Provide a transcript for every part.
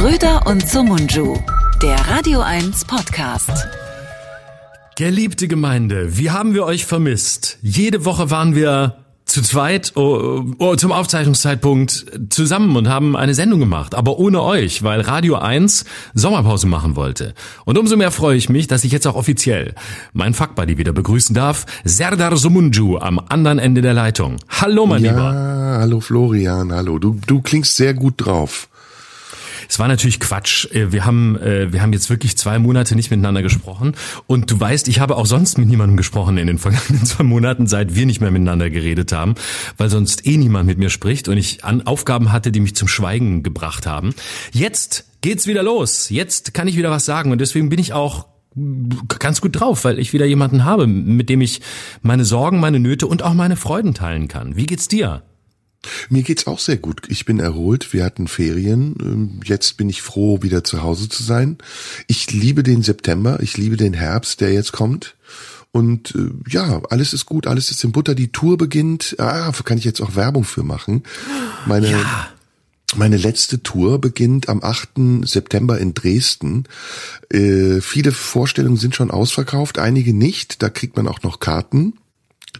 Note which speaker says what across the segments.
Speaker 1: Schröder und Sumunju, der Radio 1 Podcast.
Speaker 2: Geliebte Gemeinde, wie haben wir euch vermisst? Jede Woche waren wir zu zweit oh, oh, zum Aufzeichnungszeitpunkt zusammen und haben eine Sendung gemacht, aber ohne euch, weil Radio 1 Sommerpause machen wollte. Und umso mehr freue ich mich, dass ich jetzt auch offiziell meinen Fuckbuddy wieder begrüßen darf, Serdar Sumunju am anderen Ende der Leitung. Hallo, mein
Speaker 3: ja,
Speaker 2: Lieber.
Speaker 3: hallo Florian, hallo. Du, du klingst sehr gut drauf.
Speaker 2: Es war natürlich Quatsch. Äh, wir haben, äh, wir haben jetzt wirklich zwei Monate nicht miteinander gesprochen. Und du weißt, ich habe auch sonst mit niemandem gesprochen in den vergangenen zwei Monaten, seit wir nicht mehr miteinander geredet haben, weil sonst eh niemand mit mir spricht und ich an Aufgaben hatte, die mich zum Schweigen gebracht haben. Jetzt geht's wieder los. Jetzt kann ich wieder was sagen und deswegen bin ich auch ganz gut drauf, weil ich wieder jemanden habe, mit dem ich meine Sorgen, meine Nöte und auch meine Freuden teilen kann. Wie geht's dir?
Speaker 3: Mir geht's auch sehr gut. Ich bin erholt. Wir hatten Ferien. Ähm, jetzt bin ich froh, wieder zu Hause zu sein. Ich liebe den September. Ich liebe den Herbst, der jetzt kommt. Und äh, ja, alles ist gut, alles ist in Butter. Die Tour beginnt. Ah, kann ich jetzt auch Werbung für machen. Meine, ja. meine letzte Tour beginnt am 8. September in Dresden. Äh, viele Vorstellungen sind schon ausverkauft, einige nicht. Da kriegt man auch noch Karten.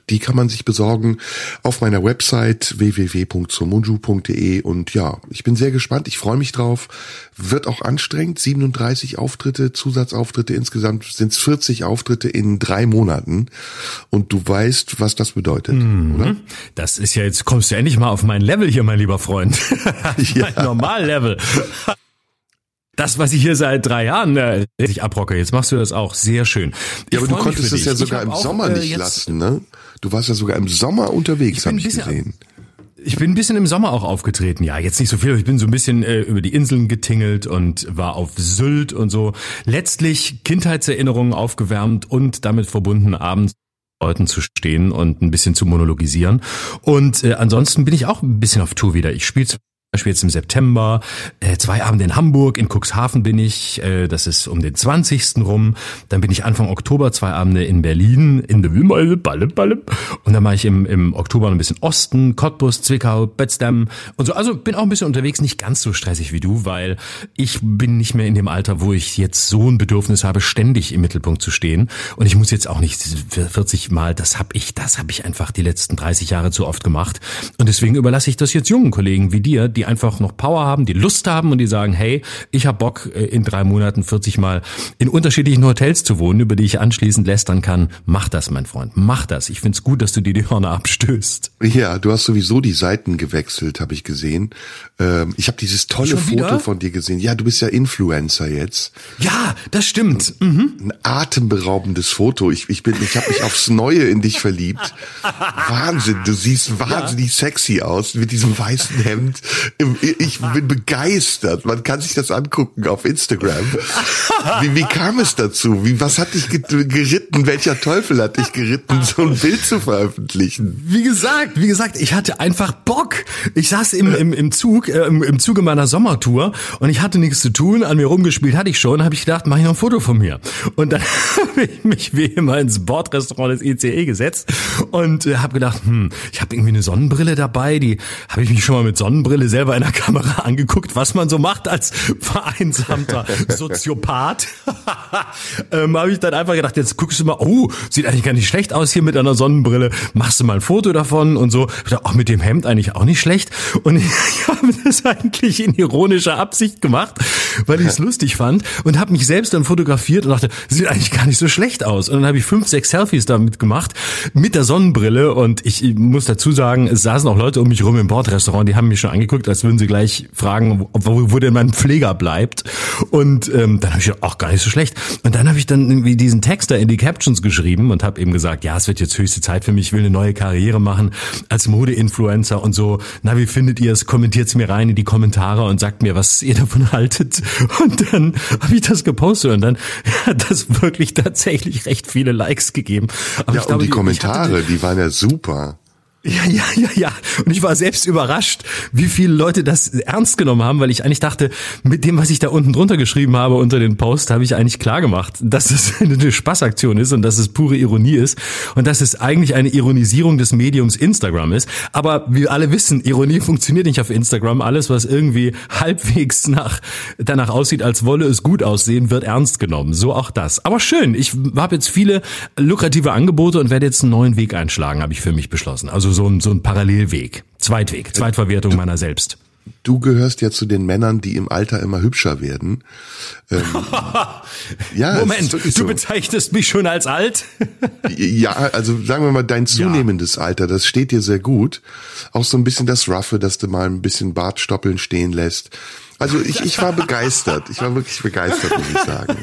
Speaker 3: Die kann man sich besorgen auf meiner Website www.somunju.de und ja, ich bin sehr gespannt, ich freue mich drauf. Wird auch anstrengend, 37 Auftritte, Zusatzauftritte, insgesamt sind es 40 Auftritte in drei Monaten und du weißt, was das bedeutet, mhm. oder?
Speaker 2: Das ist ja, jetzt kommst du endlich mal auf mein Level hier, mein lieber Freund. ja. mein Normallevel das, was ich hier seit drei Jahren äh, ich abrocke, jetzt machst du das auch sehr schön.
Speaker 3: Ich ja, aber du konntest es ja sogar im auch, Sommer äh, nicht lassen, ne? Du warst ja sogar im Sommer unterwegs, habe ich gesehen.
Speaker 2: Ich bin ein bisschen im Sommer auch aufgetreten. Ja, jetzt nicht so viel, aber ich bin so ein bisschen äh, über die Inseln getingelt und war auf Sylt und so. Letztlich Kindheitserinnerungen aufgewärmt und damit verbunden abends Leuten zu stehen und ein bisschen zu monologisieren. Und äh, ansonsten bin ich auch ein bisschen auf Tour wieder. Ich spiele Beispiel jetzt im September, äh, zwei Abende in Hamburg, in Cuxhaven bin ich, äh, das ist um den 20. rum. Dann bin ich Anfang Oktober zwei Abende in Berlin, in der Wimmerle, Balle, Balle. Und dann mache ich im, im Oktober ein bisschen Osten, Cottbus, Zwickau, Potsdam und so. Also bin auch ein bisschen unterwegs, nicht ganz so stressig wie du, weil ich bin nicht mehr in dem Alter, wo ich jetzt so ein Bedürfnis habe, ständig im Mittelpunkt zu stehen. Und ich muss jetzt auch nicht 40 Mal, das habe ich, das habe ich einfach die letzten 30 Jahre zu oft gemacht. Und deswegen überlasse ich das jetzt jungen Kollegen wie dir, die einfach noch Power haben, die Lust haben und die sagen, hey, ich habe Bock, äh, in drei Monaten 40 Mal in unterschiedlichen Hotels zu wohnen, über die ich anschließend lästern kann. Mach das, mein Freund, mach das. Ich find's gut, dass du dir die Hörner abstößt.
Speaker 3: Ja, du hast sowieso die Seiten gewechselt, habe ich gesehen. Ähm, ich habe dieses tolle Foto von dir gesehen. Ja, du bist ja Influencer jetzt.
Speaker 2: Ja, das stimmt. Mhm.
Speaker 3: Ein atemberaubendes Foto. Ich, ich bin, ich habe mich aufs Neue in dich verliebt. Wahnsinn, du siehst wahnsinnig ja. sexy aus mit diesem weißen Hemd, ich bin begeistert. Man kann sich das angucken auf Instagram. Wie, wie kam es dazu? Wie, was hat dich geritten? Welcher Teufel hat dich geritten, so ein Bild zu veröffentlichen?
Speaker 2: Wie gesagt, wie gesagt, ich hatte einfach Bock. Ich saß im, im, im Zug, äh, im, im Zuge meiner Sommertour und ich hatte nichts zu tun. An mir rumgespielt hatte ich schon. Habe ich gedacht, mache ich noch ein Foto von mir. Und dann habe ich mich wie immer ins Bordrestaurant des ICE gesetzt und äh, habe gedacht, hm, ich habe irgendwie eine Sonnenbrille dabei. Die habe ich mich schon mal mit Sonnenbrille selber selber in der Kamera angeguckt, was man so macht als vereinsamter Soziopath. ähm, habe ich dann einfach gedacht, jetzt guckst du mal, oh, sieht eigentlich gar nicht schlecht aus hier mit einer Sonnenbrille. Machst du mal ein Foto davon und so. Ich dachte, auch mit dem Hemd eigentlich auch nicht schlecht. Und ich, ich habe das eigentlich in ironischer Absicht gemacht, weil ich es lustig fand und habe mich selbst dann fotografiert und dachte, sieht eigentlich gar nicht so schlecht aus. Und dann habe ich fünf, sechs Selfies damit gemacht mit der Sonnenbrille und ich muss dazu sagen, es saßen auch Leute um mich rum im Bordrestaurant, die haben mich schon angeguckt, als würden sie gleich fragen, wo, wo denn mein Pfleger bleibt. Und ähm, dann habe ich gedacht, ach, gar nicht so schlecht. Und dann habe ich dann irgendwie diesen Text da in die Captions geschrieben und habe eben gesagt, ja, es wird jetzt höchste Zeit für mich, ich will eine neue Karriere machen als Mode-Influencer und so. Na, wie findet ihr es? Kommentiert's mir rein in die Kommentare und sagt mir, was ihr davon haltet. Und dann habe ich das gepostet und dann hat das wirklich tatsächlich recht viele Likes gegeben.
Speaker 3: Aber ja, ich glaube, und die Kommentare, die, die waren ja super.
Speaker 2: Ja, ja, ja, ja. Und ich war selbst überrascht, wie viele Leute das ernst genommen haben, weil ich eigentlich dachte, mit dem, was ich da unten drunter geschrieben habe unter den Post, habe ich eigentlich klar gemacht, dass es eine Spaßaktion ist und dass es pure Ironie ist und dass es eigentlich eine Ironisierung des Mediums Instagram ist. Aber wir alle wissen, Ironie funktioniert nicht auf Instagram. Alles, was irgendwie halbwegs nach, danach aussieht, als wolle es gut aussehen, wird ernst genommen. So auch das. Aber schön. Ich habe jetzt viele lukrative Angebote und werde jetzt einen neuen Weg einschlagen, habe ich für mich beschlossen. Also so ein, so ein Parallelweg. Zweitweg, Zweitverwertung meiner selbst.
Speaker 3: Du gehörst ja zu den Männern, die im Alter immer hübscher werden.
Speaker 2: Ähm, ja, Moment, du so. bezeichnest mich schon als alt?
Speaker 3: ja, also sagen wir mal, dein zunehmendes ja. Alter, das steht dir sehr gut. Auch so ein bisschen das Ruffe, dass du mal ein bisschen Bartstoppeln stehen lässt. Also ich, ich war begeistert. Ich war wirklich begeistert, muss ich sagen.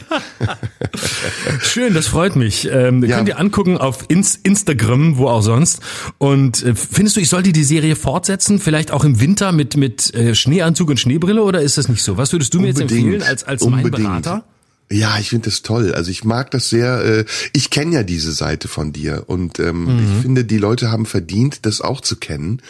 Speaker 2: Schön, das freut mich. Ähm, ja. Könnt ihr angucken auf Ins Instagram, wo auch sonst. Und äh, findest du, ich sollte die Serie fortsetzen? Vielleicht auch im Winter mit, mit äh, Schneeanzug und Schneebrille oder ist das nicht so? Was würdest du mir Unbedingt. jetzt empfehlen als, als mein Berater?
Speaker 3: Ja, ich finde das toll. Also ich mag das sehr. Äh, ich kenne ja diese Seite von dir und ähm, mhm. ich finde, die Leute haben verdient, das auch zu kennen.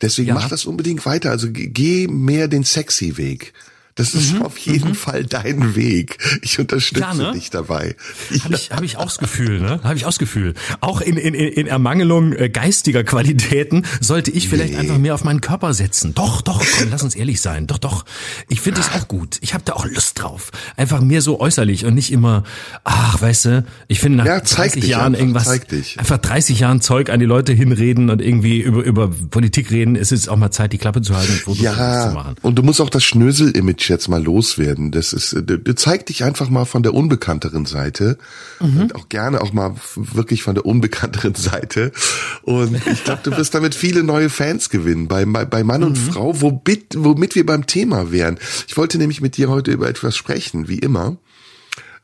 Speaker 3: Deswegen ja. mach das unbedingt weiter. Also geh mehr den sexy Weg. Das ist mhm. auf jeden mhm. Fall dein Weg. Ich unterstütze ja, ne? dich dabei.
Speaker 2: Habe ich, hab ich auch das Gefühl, ne? Habe ich auch das Gefühl. Auch in, in, in Ermangelung äh, geistiger Qualitäten sollte ich vielleicht nee. einfach mehr auf meinen Körper setzen. Doch, doch, komm, lass uns ehrlich sein. Doch, doch. Ich finde das auch gut. Ich habe da auch Lust drauf. Einfach mehr so äußerlich und nicht immer, ach, weißt du, ich finde nach ja, 30 Jahren einfach, irgendwas, einfach 30 Jahren Zeug an die Leute hinreden und irgendwie über, über Politik reden. Es ist auch mal Zeit, die Klappe zu halten und
Speaker 3: Fotos ja, zu machen. Und du musst auch das Schnösel-Image jetzt mal loswerden. Das ist, du zeig dich einfach mal von der unbekannteren Seite mhm. und auch gerne auch mal wirklich von der unbekannteren Seite. Und ich glaube, du wirst damit viele neue Fans gewinnen bei, bei Mann und mhm. Frau, womit, womit wir beim Thema wären. Ich wollte nämlich mit dir heute über etwas sprechen, wie immer.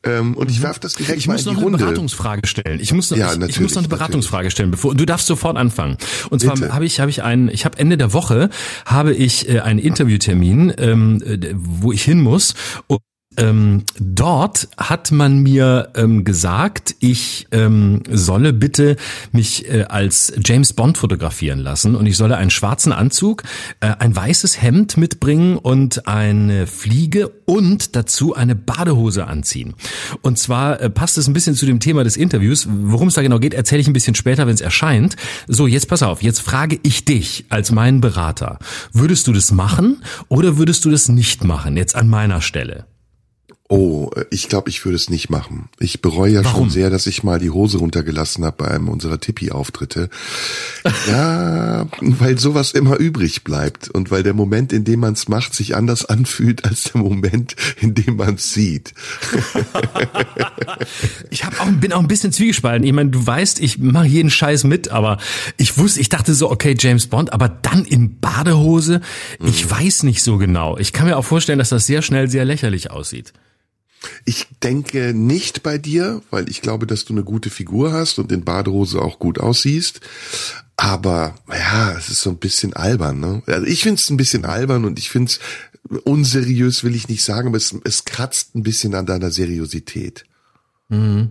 Speaker 3: Ähm, und ich mhm. werf das direkt
Speaker 2: ich
Speaker 3: mal
Speaker 2: muss
Speaker 3: in die
Speaker 2: noch
Speaker 3: Runde.
Speaker 2: eine Beratungsfrage stellen. Ich muss noch, ja, ich, ich muss noch eine Beratungsfrage natürlich. stellen, bevor du darfst sofort anfangen. Und zwar habe ich habe ich einen, ich habe Ende der Woche habe ich äh, einen Interviewtermin, ähm, äh, wo ich hin muss. Und ähm, dort hat man mir ähm, gesagt, ich ähm, solle bitte mich äh, als James Bond fotografieren lassen und ich solle einen schwarzen Anzug, äh, ein weißes Hemd mitbringen und eine Fliege und dazu eine Badehose anziehen. Und zwar äh, passt es ein bisschen zu dem Thema des Interviews. Worum es da genau geht, erzähle ich ein bisschen später, wenn es erscheint. So, jetzt pass auf, jetzt frage ich dich als meinen Berater. Würdest du das machen oder würdest du das nicht machen, jetzt an meiner Stelle?
Speaker 3: Oh, ich glaube, ich würde es nicht machen. Ich bereue ja Warum? schon sehr, dass ich mal die Hose runtergelassen habe bei einem unserer Tippi-Auftritte. ja, weil sowas immer übrig bleibt und weil der Moment, in dem man es macht, sich anders anfühlt als der Moment, in dem man es sieht.
Speaker 2: ich hab auch, bin auch ein bisschen zwiegespalten. Ich meine, du weißt, ich mache jeden Scheiß mit, aber ich wusste, ich dachte so, okay, James Bond, aber dann in Badehose, ich mhm. weiß nicht so genau. Ich kann mir auch vorstellen, dass das sehr schnell sehr lächerlich aussieht.
Speaker 3: Ich denke nicht bei dir, weil ich glaube, dass du eine gute Figur hast und in Badehose auch gut aussiehst. Aber ja, es ist so ein bisschen albern. Ne? Also ich finde es ein bisschen albern und ich finde es unseriös, will ich nicht sagen, aber es, es kratzt ein bisschen an deiner Seriosität.
Speaker 2: Mhm.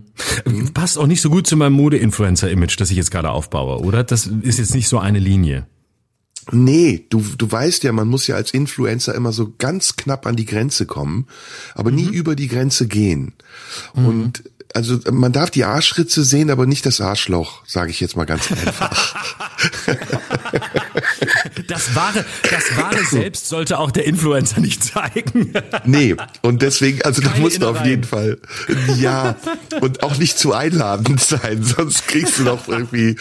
Speaker 2: Passt auch nicht so gut zu meinem Mode-Influencer-Image, das ich jetzt gerade aufbaue, oder? Das ist jetzt nicht so eine Linie.
Speaker 3: Nee, du, du weißt ja, man muss ja als Influencer immer so ganz knapp an die Grenze kommen, aber nie mhm. über die Grenze gehen. Mhm. Und also man darf die Arschritze sehen, aber nicht das Arschloch, sage ich jetzt mal ganz einfach.
Speaker 2: das wahre, das wahre Selbst sollte auch der Influencer nicht zeigen.
Speaker 3: nee, und deswegen, also Keine da musst du auf jeden Fall, ja, und auch nicht zu einladend sein, sonst kriegst du noch irgendwie,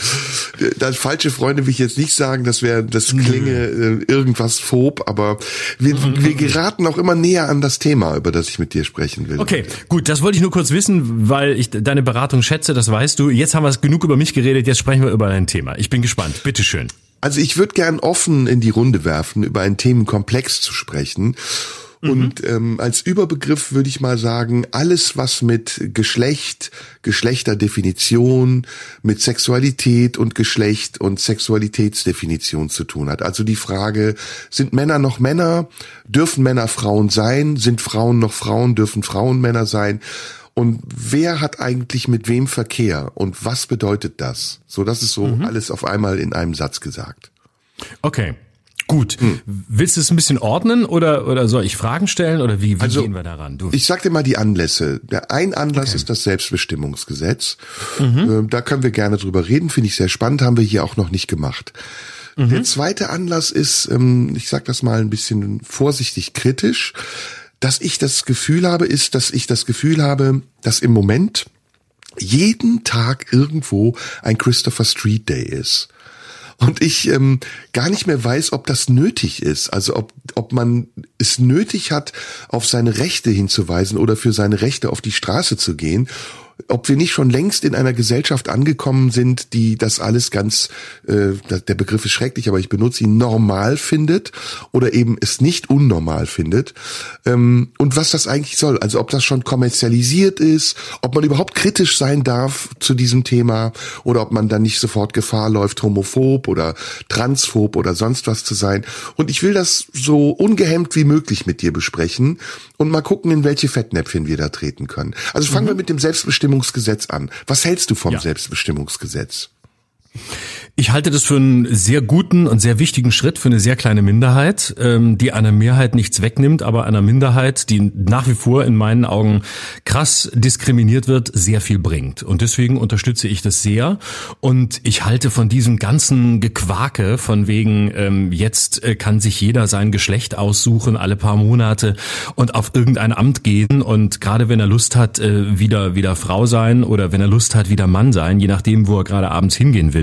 Speaker 3: das falsche Freunde will ich jetzt nicht sagen, das wäre, das klinge äh, irgendwas phob, aber wir, wir geraten auch immer näher an das Thema, über das ich mit dir sprechen will.
Speaker 2: Okay, gut, das wollte ich nur kurz wissen, weil weil ich deine Beratung schätze, das weißt du. Jetzt haben wir es genug über mich geredet, jetzt sprechen wir über dein Thema. Ich bin gespannt. Bitteschön.
Speaker 3: Also ich würde gern offen in die Runde werfen, über einen Themenkomplex zu sprechen. Und mhm. ähm, als Überbegriff würde ich mal sagen, alles, was mit Geschlecht, Geschlechterdefinition, mit Sexualität und Geschlecht und Sexualitätsdefinition zu tun hat. Also die Frage, sind Männer noch Männer? Dürfen Männer Frauen sein? Sind Frauen noch Frauen? Dürfen Frauen Männer sein? Und wer hat eigentlich mit wem Verkehr und was bedeutet das? So, das ist so mhm. alles auf einmal in einem Satz gesagt.
Speaker 2: Okay. Gut. Hm. Willst du es ein bisschen ordnen oder, oder soll ich Fragen stellen oder wie, wie also, gehen wir daran?
Speaker 3: Du. Ich sag dir mal die Anlässe. Der ein Anlass okay. ist das Selbstbestimmungsgesetz. Mhm. Ähm, da können wir gerne drüber reden, finde ich sehr spannend, haben wir hier auch noch nicht gemacht. Mhm. Der zweite Anlass ist, ähm, ich sag das mal ein bisschen vorsichtig kritisch, dass ich das Gefühl habe, ist, dass ich das Gefühl habe, dass im Moment jeden Tag irgendwo ein Christopher Street Day ist und ich ähm, gar nicht mehr weiß, ob das nötig ist. Also ob, ob man es nötig hat, auf seine Rechte hinzuweisen oder für seine Rechte auf die Straße zu gehen ob wir nicht schon längst in einer Gesellschaft angekommen sind, die das alles ganz, äh, der Begriff ist schrecklich, aber ich benutze ihn, normal findet oder eben es nicht unnormal findet. Ähm, und was das eigentlich soll. Also ob das schon kommerzialisiert ist, ob man überhaupt kritisch sein darf zu diesem Thema oder ob man dann nicht sofort Gefahr läuft, homophob oder transphob oder sonst was zu sein. Und ich will das so ungehemmt wie möglich mit dir besprechen und mal gucken, in welche Fettnäpfchen wir da treten können. Also fangen mhm. wir mit dem Selbstbestimmten Selbstbestimmungsgesetz an. Was hältst du vom ja. Selbstbestimmungsgesetz?
Speaker 2: Ich halte das für einen sehr guten und sehr wichtigen Schritt für eine sehr kleine Minderheit, ähm, die einer Mehrheit nichts wegnimmt, aber einer Minderheit, die nach wie vor in meinen Augen krass diskriminiert wird, sehr viel bringt. Und deswegen unterstütze ich das sehr. Und ich halte von diesem ganzen Gequake von wegen, ähm, jetzt äh, kann sich jeder sein Geschlecht aussuchen, alle paar Monate und auf irgendein Amt gehen und gerade wenn er Lust hat, äh, wieder, wieder Frau sein oder wenn er Lust hat, wieder Mann sein, je nachdem, wo er gerade abends hingehen will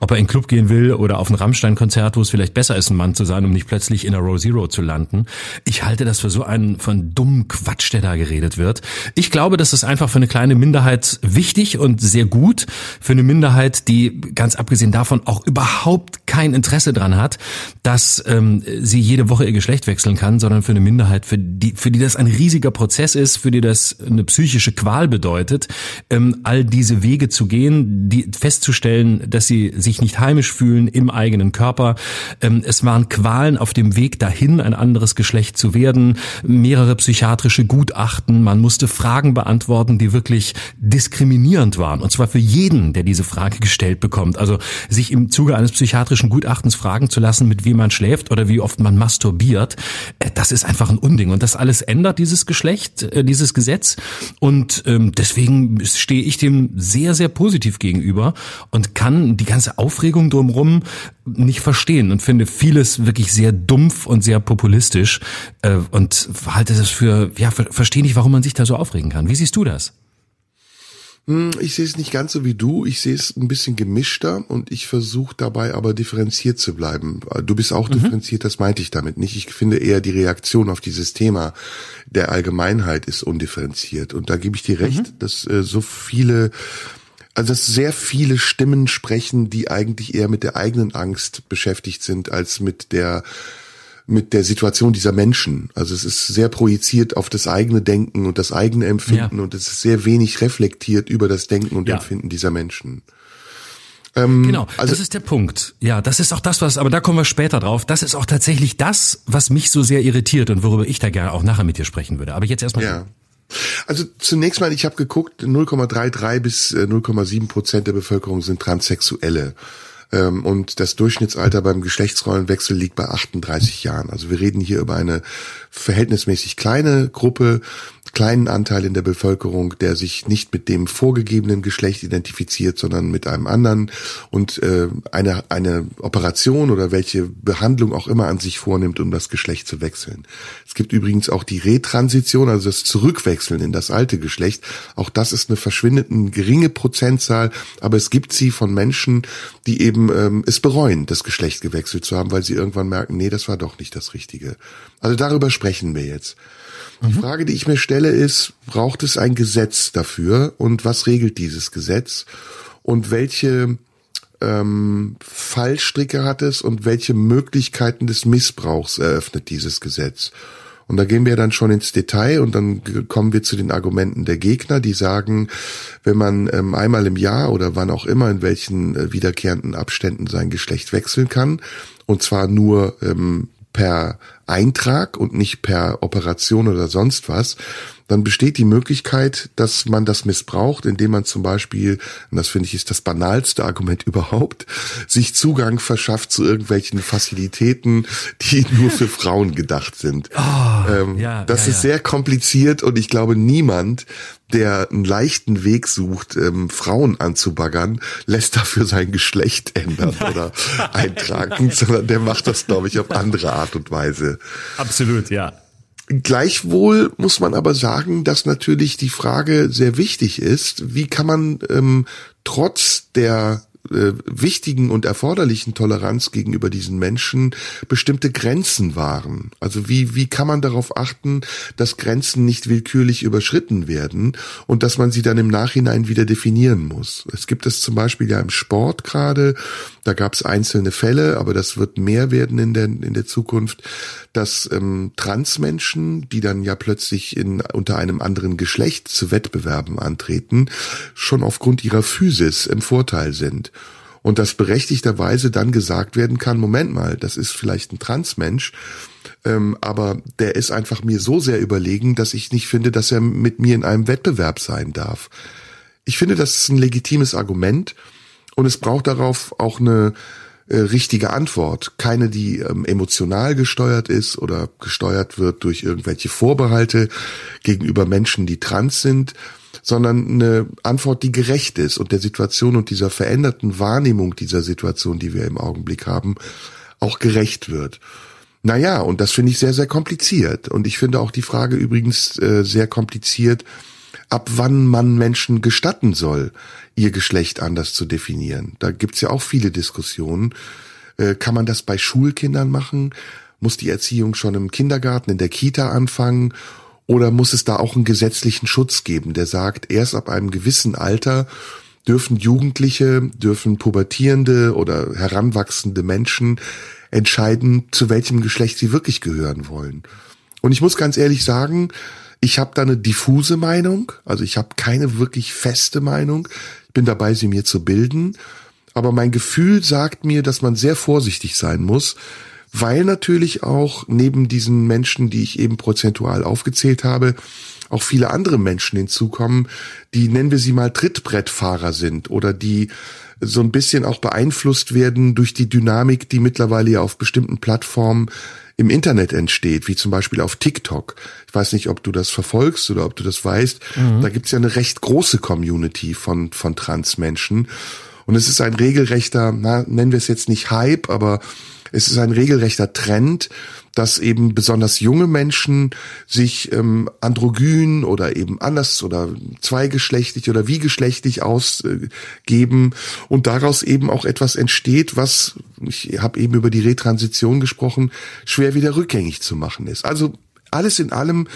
Speaker 2: ob er in den Club gehen will oder auf ein Rammstein-Konzert, wo es vielleicht besser ist, ein Mann zu sein, um nicht plötzlich in der Row Zero zu landen. Ich halte das für so einen von dummen Quatsch, der da geredet wird. Ich glaube, das ist einfach für eine kleine Minderheit wichtig und sehr gut. Für eine Minderheit, die ganz abgesehen davon auch überhaupt kein Interesse dran hat, dass ähm, sie jede Woche ihr Geschlecht wechseln kann, sondern für eine Minderheit, für die, für die das ein riesiger Prozess ist, für die das eine psychische Qual bedeutet, ähm, all diese Wege zu gehen, die festzustellen, dass sie sich nicht heimisch fühlen im eigenen Körper. Ähm, es waren Qualen auf dem Weg dahin, ein anderes Geschlecht zu werden, mehrere psychiatrische Gutachten, man musste Fragen beantworten, die wirklich diskriminierend waren. Und zwar für jeden, der diese Frage gestellt bekommt. Also sich im Zuge eines psychiatrischen Gutachtens fragen zu lassen, mit wem man schläft oder wie oft man masturbiert, äh, das ist einfach ein Unding. Und das alles ändert dieses Geschlecht, äh, dieses Gesetz. Und ähm, deswegen stehe ich dem sehr, sehr positiv gegenüber und kann die ganze Aufregung drumherum nicht verstehen und finde vieles wirklich sehr dumpf und sehr populistisch äh, und halte das für, ja, verstehe nicht, warum man sich da so aufregen kann. Wie siehst du das?
Speaker 3: Hm, ich sehe es nicht ganz so wie du. Ich sehe es ein bisschen gemischter und ich versuche dabei aber differenziert zu bleiben. Du bist auch mhm. differenziert, das meinte ich damit nicht. Ich finde eher die Reaktion auf dieses Thema der Allgemeinheit ist undifferenziert. Und da gebe ich dir recht, mhm. dass äh, so viele also dass sehr viele Stimmen sprechen, die eigentlich eher mit der eigenen Angst beschäftigt sind, als mit der mit der Situation dieser Menschen. Also es ist sehr projiziert auf das eigene Denken und das eigene Empfinden ja. und es ist sehr wenig reflektiert über das Denken und ja. Empfinden dieser Menschen.
Speaker 2: Ähm, genau, also, das ist der Punkt. Ja, das ist auch das, was, aber da kommen wir später drauf. Das ist auch tatsächlich das, was mich so sehr irritiert und worüber ich da gerne auch nachher mit dir sprechen würde. Aber jetzt erstmal.
Speaker 3: Ja. Also zunächst mal, ich habe geguckt, 0,33 bis 0,7 äh, Prozent der Bevölkerung sind Transsexuelle. Ähm, und das Durchschnittsalter beim Geschlechtsrollenwechsel liegt bei 38 Jahren. Also wir reden hier über eine verhältnismäßig kleine Gruppe, kleinen Anteil in der Bevölkerung, der sich nicht mit dem vorgegebenen Geschlecht identifiziert, sondern mit einem anderen und äh, eine, eine Operation oder welche Behandlung auch immer an sich vornimmt, um das Geschlecht zu wechseln. Es gibt übrigens auch die Retransition, also das Zurückwechseln in das alte Geschlecht. Auch das ist eine verschwindend geringe Prozentzahl, aber es gibt sie von Menschen, die eben ähm, es bereuen, das Geschlecht gewechselt zu haben, weil sie irgendwann merken, nee, das war doch nicht das Richtige. Also darüber sprechen wir jetzt. Die mhm. Frage, die ich mir stelle, ist, braucht es ein Gesetz dafür und was regelt dieses Gesetz und welche ähm, Fallstricke hat es und welche Möglichkeiten des Missbrauchs eröffnet dieses Gesetz? Und da gehen wir dann schon ins Detail und dann kommen wir zu den Argumenten der Gegner, die sagen, wenn man ähm, einmal im Jahr oder wann auch immer in welchen äh, wiederkehrenden Abständen sein Geschlecht wechseln kann, und zwar nur ähm, per Eintrag und nicht per Operation oder sonst was, dann besteht die Möglichkeit, dass man das missbraucht, indem man zum Beispiel, und das finde ich ist das banalste Argument überhaupt, sich Zugang verschafft zu irgendwelchen Facilitäten, die nur für Frauen gedacht sind. Oh, ähm, ja, das ja, ist ja. sehr kompliziert und ich glaube, niemand, der einen leichten Weg sucht, ähm, Frauen anzubaggern, lässt dafür sein Geschlecht ändern oder eintragen, sondern der macht das, glaube ich, auf andere Art und Weise.
Speaker 2: Absolut, ja.
Speaker 3: Gleichwohl muss man aber sagen, dass natürlich die Frage sehr wichtig ist, wie kann man ähm, trotz der äh, wichtigen und erforderlichen Toleranz gegenüber diesen Menschen bestimmte Grenzen wahren. Also wie, wie kann man darauf achten, dass Grenzen nicht willkürlich überschritten werden und dass man sie dann im Nachhinein wieder definieren muss. Es gibt es zum Beispiel ja im Sport gerade, da gab es einzelne Fälle, aber das wird mehr werden in der, in der Zukunft, dass ähm, Transmenschen, die dann ja plötzlich in, unter einem anderen Geschlecht zu Wettbewerben antreten, schon aufgrund ihrer Physis im Vorteil sind. Und dass berechtigterweise dann gesagt werden kann, Moment mal, das ist vielleicht ein Transmensch, ähm, aber der ist einfach mir so sehr überlegen, dass ich nicht finde, dass er mit mir in einem Wettbewerb sein darf. Ich finde, das ist ein legitimes Argument und es braucht darauf auch eine äh, richtige Antwort. Keine, die ähm, emotional gesteuert ist oder gesteuert wird durch irgendwelche Vorbehalte gegenüber Menschen, die trans sind, sondern eine Antwort, die gerecht ist und der Situation und dieser veränderten Wahrnehmung dieser Situation, die wir im Augenblick haben, auch gerecht wird. Naja, und das finde ich sehr, sehr kompliziert. Und ich finde auch die Frage übrigens äh, sehr kompliziert, ab wann man Menschen gestatten soll, ihr Geschlecht anders zu definieren. Da gibt's ja auch viele Diskussionen. Äh, kann man das bei Schulkindern machen? Muss die Erziehung schon im Kindergarten, in der Kita anfangen? Oder muss es da auch einen gesetzlichen Schutz geben, der sagt, erst ab einem gewissen Alter dürfen Jugendliche, dürfen pubertierende oder heranwachsende Menschen entscheiden, zu welchem Geschlecht sie wirklich gehören wollen. Und ich muss ganz ehrlich sagen, ich habe da eine diffuse Meinung, also ich habe keine wirklich feste Meinung. Ich bin dabei, sie mir zu bilden. Aber mein Gefühl sagt mir, dass man sehr vorsichtig sein muss, weil natürlich auch neben diesen Menschen, die ich eben prozentual aufgezählt habe, auch viele andere Menschen hinzukommen, die nennen wir sie mal Trittbrettfahrer sind oder die so ein bisschen auch beeinflusst werden durch die Dynamik, die mittlerweile ja auf bestimmten Plattformen im Internet entsteht, wie zum Beispiel auf TikTok. Ich weiß nicht, ob du das verfolgst oder ob du das weißt. Mhm. Da gibt's ja eine recht große Community von, von Transmenschen. Und es ist ein regelrechter, na, nennen wir es jetzt nicht Hype, aber es ist ein regelrechter Trend, dass eben besonders junge Menschen sich ähm, androgyn oder eben anders oder zweigeschlechtlich oder wiegeschlechtlich ausgeben und daraus eben auch etwas entsteht, was, ich habe eben über die Retransition gesprochen, schwer wieder rückgängig zu machen ist. Also alles in allem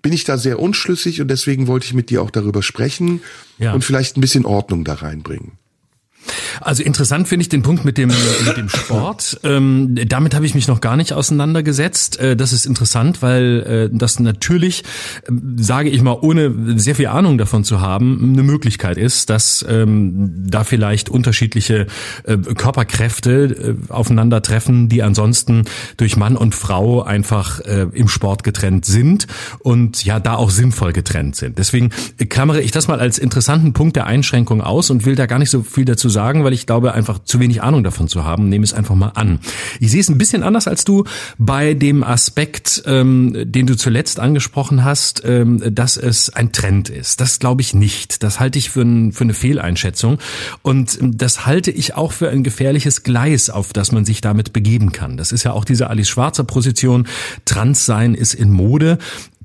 Speaker 3: bin ich da sehr unschlüssig und deswegen wollte ich mit dir auch darüber sprechen ja. und vielleicht ein bisschen Ordnung da reinbringen.
Speaker 2: Also interessant finde ich den Punkt mit dem, mit dem Sport. Ähm, damit habe ich mich noch gar nicht auseinandergesetzt. Äh, das ist interessant, weil äh, das natürlich, äh, sage ich mal, ohne sehr viel Ahnung davon zu haben, eine Möglichkeit ist, dass ähm, da vielleicht unterschiedliche äh, Körperkräfte äh, aufeinandertreffen, die ansonsten durch Mann und Frau einfach äh, im Sport getrennt sind und ja da auch sinnvoll getrennt sind. Deswegen klammere ich das mal als interessanten Punkt der Einschränkung aus und will da gar nicht so viel dazu sagen sagen, weil ich glaube, einfach zu wenig Ahnung davon zu haben. Nehme es einfach mal an. Ich sehe es ein bisschen anders als du bei dem Aspekt, ähm, den du zuletzt angesprochen hast, ähm, dass es ein Trend ist. Das glaube ich nicht. Das halte ich für, ein, für eine Fehleinschätzung. Und ähm, das halte ich auch für ein gefährliches Gleis, auf das man sich damit begeben kann. Das ist ja auch diese Alice Schwarzer Position. Transsein ist in Mode.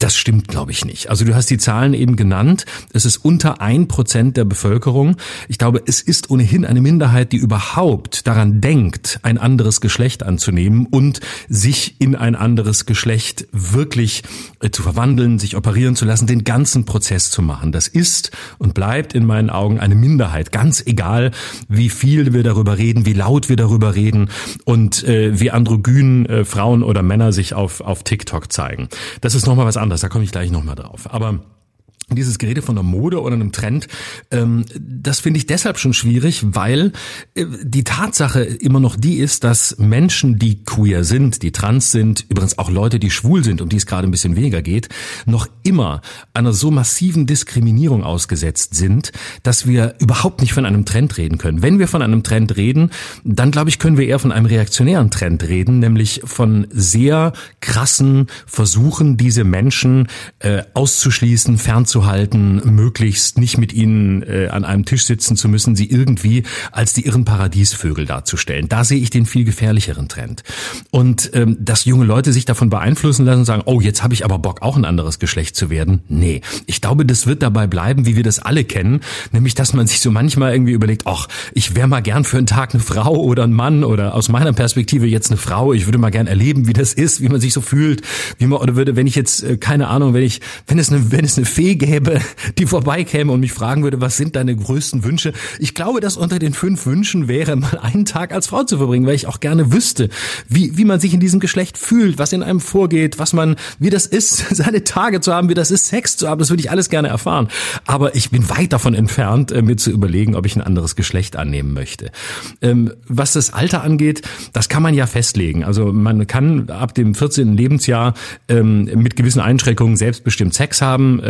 Speaker 2: Das stimmt, glaube ich, nicht. Also du hast die Zahlen eben genannt. Es ist unter ein Prozent der Bevölkerung. Ich glaube, es ist ohnehin eine Minderheit, die überhaupt daran denkt, ein anderes Geschlecht anzunehmen und sich in ein anderes Geschlecht wirklich äh, zu verwandeln, sich operieren zu lassen, den ganzen Prozess zu machen. Das ist und bleibt in meinen Augen eine Minderheit. Ganz egal, wie viel wir darüber reden, wie laut wir darüber reden und äh, wie androgyn äh, Frauen oder Männer sich auf, auf TikTok zeigen. Das ist nochmal was anderes, da komme ich gleich nochmal drauf. Aber dieses Gerede von einer Mode oder einem Trend, ähm, das finde ich deshalb schon schwierig, weil äh, die Tatsache immer noch die ist, dass Menschen, die queer sind, die trans sind, übrigens auch Leute, die schwul sind, um die es gerade ein bisschen weniger geht, noch immer einer so massiven Diskriminierung ausgesetzt sind, dass wir überhaupt nicht von einem Trend reden können. Wenn wir von einem Trend reden, dann glaube ich, können wir eher von einem reaktionären Trend reden, nämlich von sehr krassen Versuchen, diese Menschen äh, auszuschließen, fernzuhalten, halten, möglichst nicht mit ihnen äh, an einem Tisch sitzen zu müssen, sie irgendwie als die irren Paradiesvögel darzustellen. Da sehe ich den viel gefährlicheren Trend. Und ähm, dass junge Leute sich davon beeinflussen lassen und sagen, oh, jetzt habe ich aber Bock, auch ein anderes Geschlecht zu werden. Nee, ich glaube, das wird dabei bleiben, wie wir das alle kennen, nämlich, dass man sich so manchmal irgendwie überlegt, ach, ich wäre mal gern für einen Tag eine Frau oder ein Mann oder aus meiner Perspektive jetzt eine Frau. Ich würde mal gern erleben, wie das ist, wie man sich so fühlt, wie man oder würde, wenn ich jetzt äh, keine Ahnung, wenn ich, wenn es eine, wenn es eine Fee gäbe, die vorbeikäme und mich fragen würde, was sind deine größten Wünsche? Ich glaube, dass unter den fünf Wünschen wäre, mal einen Tag als Frau zu verbringen, weil ich auch gerne wüsste, wie, wie man sich in diesem Geschlecht fühlt, was in einem vorgeht, was man, wie das ist, seine Tage zu haben, wie das ist, Sex zu haben. Das würde ich alles gerne erfahren. Aber ich bin weit davon entfernt, äh, mir zu überlegen, ob ich ein anderes Geschlecht annehmen möchte. Ähm, was das Alter angeht, das kann man ja festlegen. Also man kann ab dem 14. Lebensjahr ähm, mit gewissen Einschränkungen selbstbestimmt Sex haben.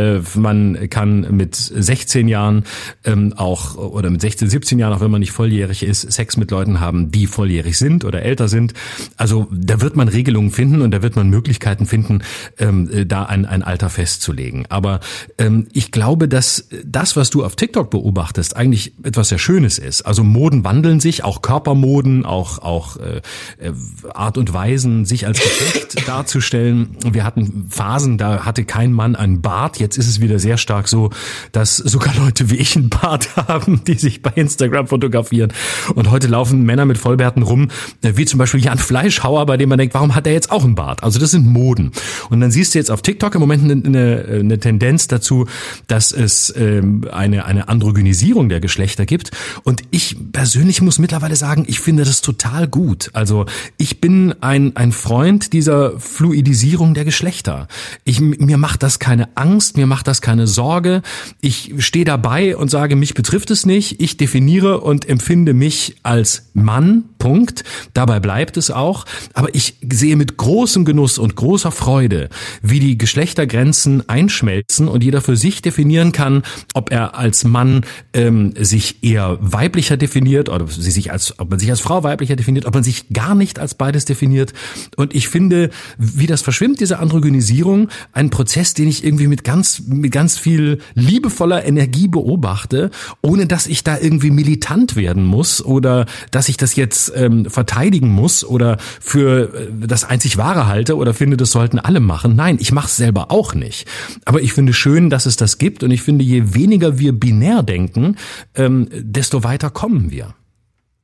Speaker 2: Man man kann mit 16 Jahren ähm, auch oder mit 16, 17 Jahren, auch wenn man nicht volljährig ist, Sex mit Leuten haben, die volljährig sind oder älter sind. Also da wird man Regelungen finden und da wird man Möglichkeiten finden, ähm, da ein, ein Alter festzulegen. Aber ähm, ich glaube, dass das, was du auf TikTok beobachtest, eigentlich etwas sehr Schönes ist. Also Moden wandeln sich, auch Körpermoden, auch auch äh, äh Art und Weisen, sich als Geschlecht darzustellen. Wir hatten Phasen, da hatte kein Mann einen Bart. Jetzt ist es wieder sehr stark so, dass sogar Leute wie ich einen Bart haben, die sich bei Instagram fotografieren. Und heute laufen Männer mit Vollbärten rum, äh, wie zum Beispiel Jan Fleischhauer, bei dem man denkt, warum hat er jetzt auch einen Bart? Also das sind Moden. Und dann siehst du jetzt auf TikTok im Moment eine, eine, eine Tendenz dazu, dass es ähm, eine, eine Androgynisierung der Geschlechter gibt. Und ich persönlich muss mittlerweile sagen, ich finde das total gut. Also ich bin ein, ein Freund dieser Fluidisierung der Geschlechter. Ich, mir macht das keine Angst, mir macht das keine Sorge. Ich stehe dabei und sage, mich betrifft es nicht. Ich definiere und empfinde mich als Mann. Punkt. Dabei bleibt es auch. Aber ich sehe mit großem Genuss und großer Freude, wie die Geschlechtergrenzen einschmelzen und jeder für sich definieren kann, ob er als Mann ähm, sich eher weiblicher definiert oder sie sich als, ob man sich als Frau weiblicher definiert, ob man sich gar nicht als beides definiert. Und ich finde, wie das verschwimmt, diese Androgynisierung, ein Prozess, den ich irgendwie mit ganz, mit ganz viel liebevoller Energie beobachte, ohne dass ich da irgendwie militant werden muss oder dass ich das jetzt ähm, verteidigen muss oder für äh, das einzig Wahre halte oder finde, das sollten alle machen. Nein, ich mache es selber auch nicht. Aber ich finde schön, dass es das gibt und ich finde, je weniger wir binär denken, ähm, desto weiter kommen wir.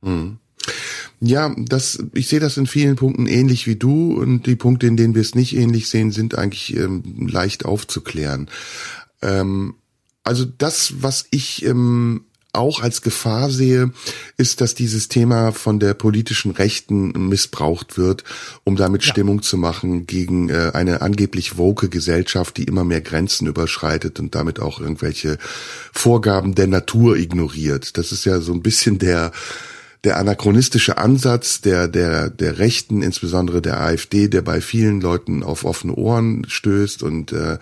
Speaker 3: Mhm. Ja, das, ich sehe das in vielen Punkten ähnlich wie du und die Punkte, in denen wir es nicht ähnlich sehen, sind eigentlich ähm, leicht aufzuklären. Ähm, also das, was ich ähm, auch als Gefahr sehe, ist, dass dieses Thema von der politischen Rechten missbraucht wird, um damit ja. Stimmung zu machen gegen äh, eine angeblich woke Gesellschaft, die immer mehr Grenzen überschreitet und damit auch irgendwelche Vorgaben der Natur ignoriert. Das ist ja so ein bisschen der der anachronistische Ansatz der, der, der Rechten, insbesondere der AfD, der bei vielen Leuten auf offene Ohren stößt und äh,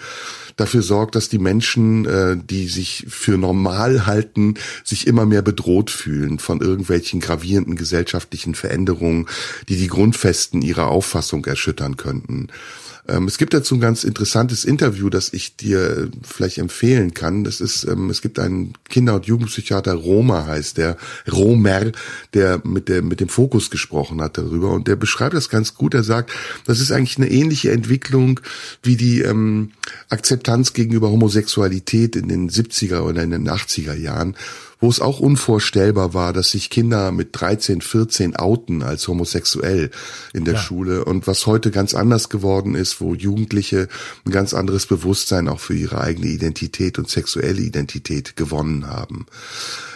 Speaker 3: dafür sorgt, dass die Menschen, äh, die sich für normal halten, sich immer mehr bedroht fühlen von irgendwelchen gravierenden gesellschaftlichen Veränderungen, die die Grundfesten ihrer Auffassung erschüttern könnten. Ähm, es gibt dazu ein ganz interessantes Interview, das ich dir vielleicht empfehlen kann. Das ist, ähm, es gibt einen Kinder- und Jugendpsychiater, Roma heißt der, Romer, der mit, der mit dem Fokus gesprochen hat darüber. Und der beschreibt das ganz gut. Er sagt, das ist eigentlich eine ähnliche Entwicklung wie die ähm, Akzeptanz gegenüber Homosexualität in den 70er oder in den 80er Jahren wo es auch unvorstellbar war, dass sich Kinder mit 13, 14 outen als homosexuell in der ja. Schule und was heute ganz anders geworden ist, wo Jugendliche ein ganz anderes Bewusstsein auch für ihre eigene Identität und sexuelle Identität gewonnen haben.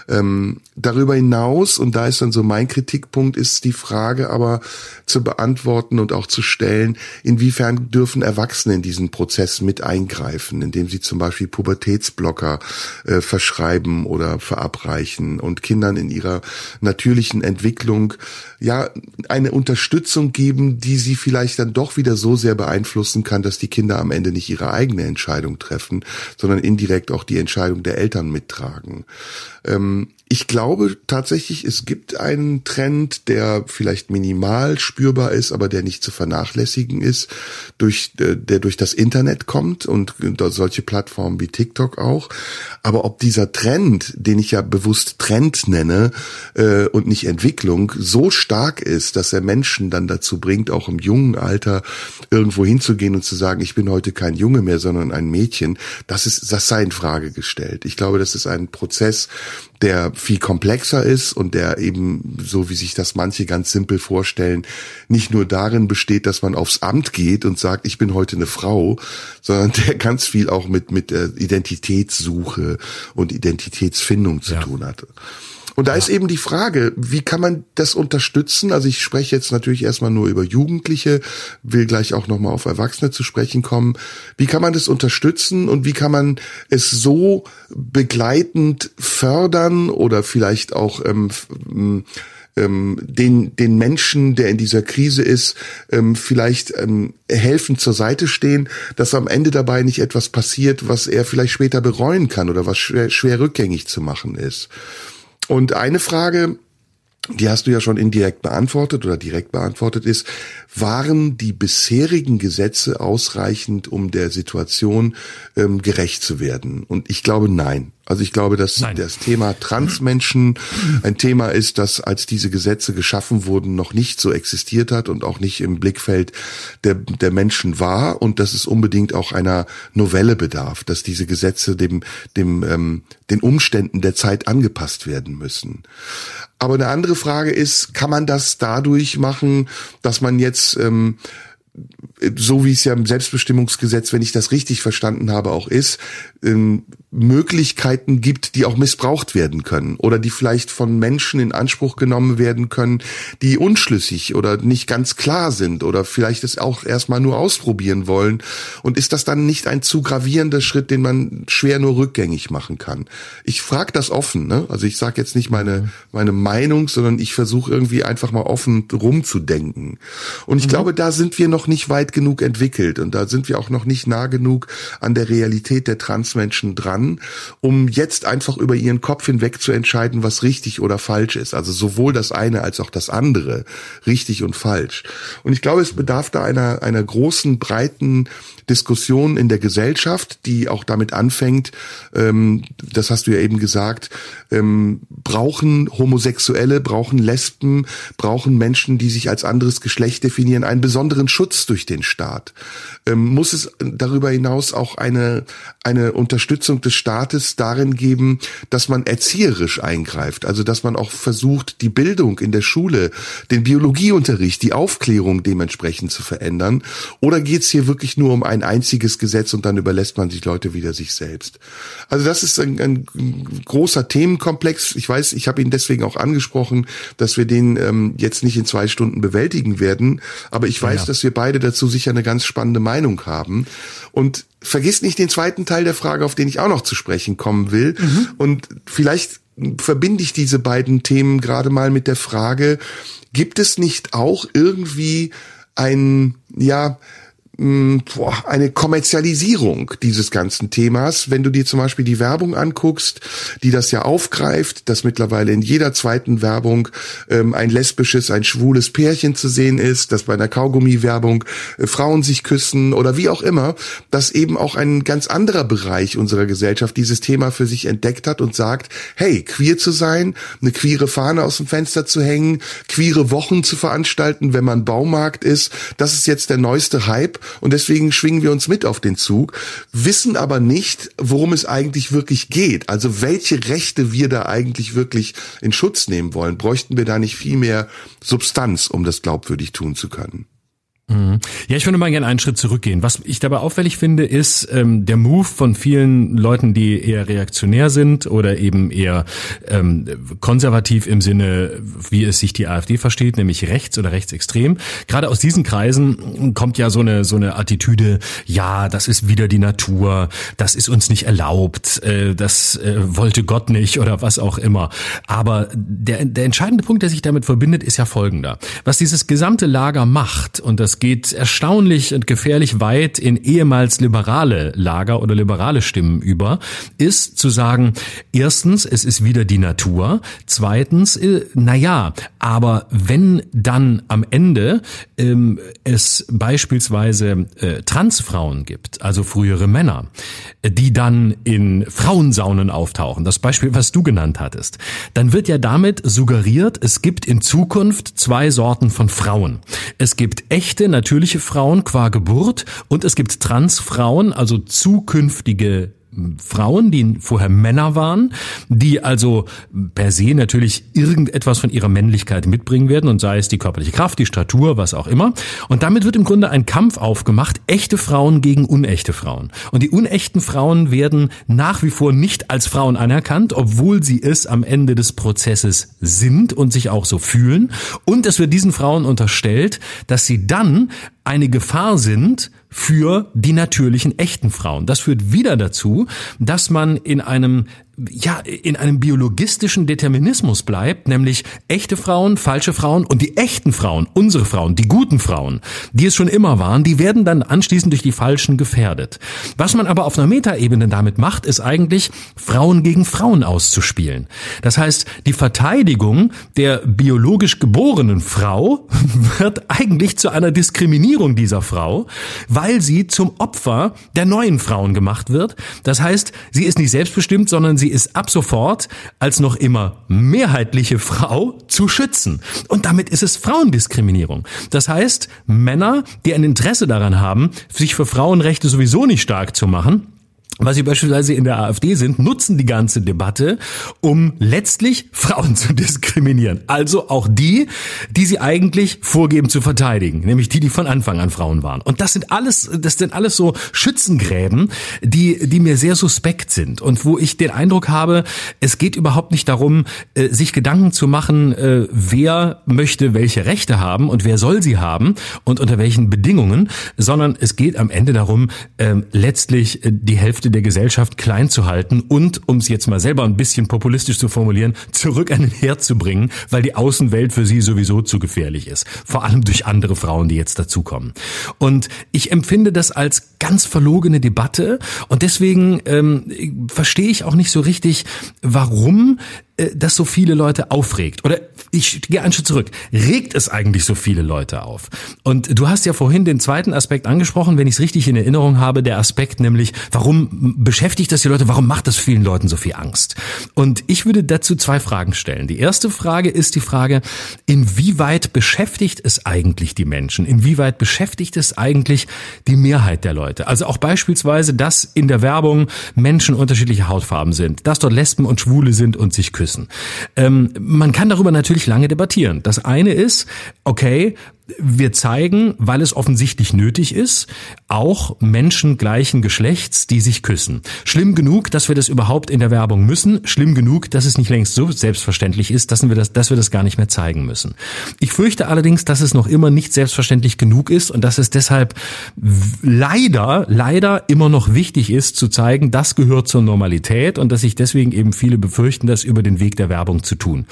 Speaker 3: Ähm, darüber hinaus, und da ist dann so mein Kritikpunkt, ist die Frage aber zu beantworten und auch zu stellen, inwiefern dürfen Erwachsene in diesen Prozess mit eingreifen, indem sie zum Beispiel Pubertätsblocker äh, verschreiben oder verabreichen und Kindern in ihrer natürlichen Entwicklung ja eine Unterstützung geben, die sie vielleicht dann doch wieder so sehr beeinflussen kann, dass die Kinder am Ende nicht ihre eigene Entscheidung treffen, sondern indirekt auch die Entscheidung der Eltern mittragen. Ähm, ich glaube tatsächlich, es gibt einen Trend, der vielleicht minimal spürbar ist, aber der nicht zu vernachlässigen ist, durch, äh, der durch das Internet kommt und solche Plattformen wie TikTok auch. Aber ob dieser Trend, den ich ja bewusst Trend nenne äh, und nicht Entwicklung, so stark ist, dass er Menschen dann dazu bringt, auch im jungen Alter irgendwo hinzugehen und zu sagen, ich bin heute kein Junge mehr, sondern ein Mädchen, das ist, das sei in Frage gestellt. Ich glaube, das ist ein Prozess, der viel komplexer ist und der eben, so wie sich das manche ganz simpel vorstellen, nicht nur darin besteht, dass man aufs Amt geht und sagt, ich bin heute eine Frau, sondern der ganz viel auch mit, mit Identitätssuche und Identitätsfindung zu ja. tun hat. Und da ja. ist eben die Frage, wie kann man das unterstützen? Also ich spreche jetzt natürlich erstmal nur über Jugendliche, will gleich auch nochmal auf Erwachsene zu sprechen kommen. Wie kann man das unterstützen und wie kann man es so begleitend fördern oder vielleicht auch ähm, ähm, den, den Menschen, der in dieser Krise ist, ähm, vielleicht ähm, helfen zur Seite stehen, dass am Ende dabei nicht etwas passiert, was er vielleicht später bereuen kann oder was schwer, schwer rückgängig zu machen ist. Und eine Frage, die hast du ja schon indirekt beantwortet oder direkt beantwortet ist, waren die bisherigen Gesetze ausreichend, um der Situation ähm, gerecht zu werden? Und ich glaube nein. Also ich glaube, dass Nein. das Thema Transmenschen ein Thema ist, das als diese Gesetze geschaffen wurden, noch nicht so existiert hat und auch nicht im Blickfeld der, der Menschen war und dass es unbedingt auch einer Novelle bedarf, dass diese Gesetze dem, dem, ähm, den Umständen der Zeit angepasst werden müssen. Aber eine andere Frage ist, kann man das dadurch machen, dass man jetzt ähm, so wie es ja im Selbstbestimmungsgesetz, wenn ich das richtig verstanden habe, auch ist, ähm, Möglichkeiten gibt, die auch missbraucht werden können oder die vielleicht von Menschen in Anspruch genommen werden können, die unschlüssig oder nicht ganz klar sind oder vielleicht es auch erstmal nur ausprobieren wollen. Und ist das dann nicht ein zu gravierender Schritt, den man schwer nur rückgängig machen kann? Ich frage das offen, ne? Also ich sage jetzt nicht meine, meine Meinung, sondern ich versuche irgendwie einfach mal offen rumzudenken. Und ich mhm. glaube, da sind wir noch nicht weit genug entwickelt und da sind wir auch noch nicht nah genug an der Realität der Transmenschen dran kann, um jetzt einfach über ihren Kopf hinweg zu entscheiden, was richtig oder falsch ist. Also sowohl das eine als auch das andere, richtig und falsch. Und ich glaube, es bedarf da einer, einer großen, breiten Diskussion in der Gesellschaft, die auch damit anfängt, ähm, das hast du ja eben gesagt, ähm, brauchen Homosexuelle, brauchen Lesben, brauchen Menschen, die sich als anderes Geschlecht definieren, einen besonderen Schutz durch den Staat. Ähm, muss es darüber hinaus auch eine, eine Unterstützung des Staates darin geben, dass man erzieherisch eingreift, also dass man auch versucht, die Bildung in der Schule, den Biologieunterricht, die Aufklärung dementsprechend zu verändern? Oder geht es hier wirklich nur um ein einziges Gesetz und dann überlässt man sich Leute wieder sich selbst? Also das ist ein, ein großer Themenkomplex. Ich weiß, ich habe ihn deswegen auch angesprochen, dass wir den ähm, jetzt nicht in zwei Stunden bewältigen werden, aber ich weiß, ja. dass wir beide dazu sicher eine ganz spannende Meinung haben. Und vergiss nicht den zweiten Teil der Frage, auf den ich auch noch zu sprechen kommen will. Mhm. Und vielleicht verbinde ich diese beiden Themen gerade mal mit der Frage, gibt es nicht auch irgendwie ein, ja, boah, eine Kommerzialisierung dieses ganzen Themas. Wenn du dir zum Beispiel die Werbung anguckst, die das ja aufgreift, dass mittlerweile in jeder zweiten Werbung ähm, ein lesbisches, ein schwules Pärchen zu sehen ist, dass bei einer Kaugummi-Werbung äh, Frauen sich küssen oder wie auch immer, dass eben auch ein ganz anderer Bereich unserer Gesellschaft dieses Thema für sich entdeckt hat und sagt, hey, queer zu sein, eine queere Fahne aus dem Fenster zu hängen, queere Wochen zu veranstalten, wenn man Baumarkt ist, das ist jetzt der neueste Hype und deswegen schwingen wir uns mit auf den Zug, wissen aber nicht, worum es eigentlich wirklich geht. Also welche Rechte wir da eigentlich wirklich in Schutz nehmen wollen. Bräuchten wir da nicht viel mehr Substanz, um das glaubwürdig tun zu können?
Speaker 2: Mhm. Ja, ich würde mal gerne einen Schritt zurückgehen. Was ich dabei auffällig finde, ist ähm, der Move von vielen Leuten, die eher reaktionär sind oder eben eher ähm, konservativ im Sinne, wie es sich die AfD versteht, nämlich rechts oder rechtsextrem. Gerade aus diesen Kreisen kommt ja so eine so eine Attitüde: Ja, das ist wieder die Natur, das ist uns nicht erlaubt, äh, das äh, wollte Gott nicht oder was auch immer. Aber der der entscheidende Punkt, der sich damit verbindet, ist ja folgender: Was dieses gesamte Lager macht und das geht erstaunlich und gefährlich weit in ehemals liberale Lager oder liberale Stimmen über, ist zu sagen, erstens, es ist wieder die Natur, zweitens, äh, na ja, aber wenn dann am Ende ähm, es beispielsweise äh, Transfrauen gibt, also frühere Männer, die dann in Frauensaunen auftauchen, das Beispiel, was du genannt hattest, dann wird ja damit suggeriert, es gibt in Zukunft zwei Sorten von Frauen. Es gibt echte natürliche Frauen qua Geburt. Und es gibt Transfrauen, also zukünftige Frauen, die vorher Männer waren, die also per se natürlich irgendetwas von ihrer Männlichkeit mitbringen werden und sei es die körperliche Kraft, die Statur, was auch immer. Und damit wird im Grunde ein Kampf aufgemacht, echte Frauen gegen unechte Frauen. Und die unechten Frauen werden nach wie vor nicht als Frauen anerkannt, obwohl sie es am Ende des Prozesses sind und sich auch so fühlen. Und es wird diesen Frauen unterstellt, dass sie dann eine Gefahr sind für die natürlichen echten Frauen. Das führt wieder dazu, dass man in einem ja, in einem biologistischen Determinismus bleibt, nämlich echte Frauen, falsche Frauen und die echten Frauen, unsere Frauen, die guten Frauen, die es schon immer waren, die werden dann anschließend durch die Falschen gefährdet. Was man aber auf einer Metaebene damit macht, ist eigentlich Frauen gegen Frauen auszuspielen. Das heißt, die Verteidigung der biologisch geborenen Frau wird eigentlich zu einer Diskriminierung dieser Frau, weil sie zum Opfer der neuen Frauen gemacht wird. Das heißt, sie ist nicht selbstbestimmt, sondern sie ist ab sofort als noch immer mehrheitliche Frau zu schützen. Und damit ist es Frauendiskriminierung. Das heißt, Männer, die ein Interesse daran haben, sich für Frauenrechte sowieso nicht stark zu machen, was sie beispielsweise in der AfD sind, nutzen die ganze Debatte, um letztlich Frauen zu diskriminieren. Also auch die, die sie eigentlich vorgeben zu verteidigen, nämlich die, die von Anfang an Frauen waren. Und das sind alles, das sind alles so Schützengräben, die, die mir sehr suspekt sind und wo ich den Eindruck habe, es geht überhaupt nicht darum, äh, sich Gedanken zu machen, äh, wer möchte welche Rechte haben und wer soll sie haben und unter welchen Bedingungen, sondern es geht am Ende darum, ähm, letztlich äh, die Hälfte der Gesellschaft klein zu halten und, um es jetzt mal selber ein bisschen populistisch zu formulieren, zurück an den Herd zu bringen, weil die Außenwelt für sie sowieso zu gefährlich ist. Vor allem durch andere Frauen, die jetzt dazukommen. Und ich empfinde das als ganz verlogene Debatte und deswegen ähm, verstehe ich auch nicht so richtig, warum das so viele Leute aufregt. Oder ich gehe einen Schritt zurück. Regt es eigentlich so viele Leute auf? Und du hast ja vorhin den zweiten Aspekt angesprochen, wenn ich es richtig in Erinnerung habe, der Aspekt nämlich, warum beschäftigt das die Leute, warum macht das vielen Leuten so viel Angst? Und ich würde dazu zwei Fragen stellen. Die erste Frage ist die Frage, inwieweit beschäftigt es eigentlich die Menschen? Inwieweit beschäftigt es eigentlich die Mehrheit der Leute? Also auch beispielsweise, dass in der Werbung Menschen unterschiedlicher Hautfarben sind, dass dort Lesben und Schwule sind und sich küssen. Ähm, man kann darüber natürlich lange debattieren. Das eine ist, okay, wir zeigen, weil es offensichtlich nötig ist, auch Menschen gleichen Geschlechts, die sich küssen. Schlimm genug, dass wir das überhaupt in der Werbung müssen. Schlimm genug, dass es nicht längst so selbstverständlich ist, dass wir das, dass wir das gar nicht mehr zeigen müssen. Ich fürchte allerdings, dass es noch immer nicht selbstverständlich genug ist und dass es deshalb leider, leider immer noch wichtig ist zu zeigen, das gehört zur Normalität und dass sich deswegen eben viele befürchten, das über den Weg der Werbung zu tun.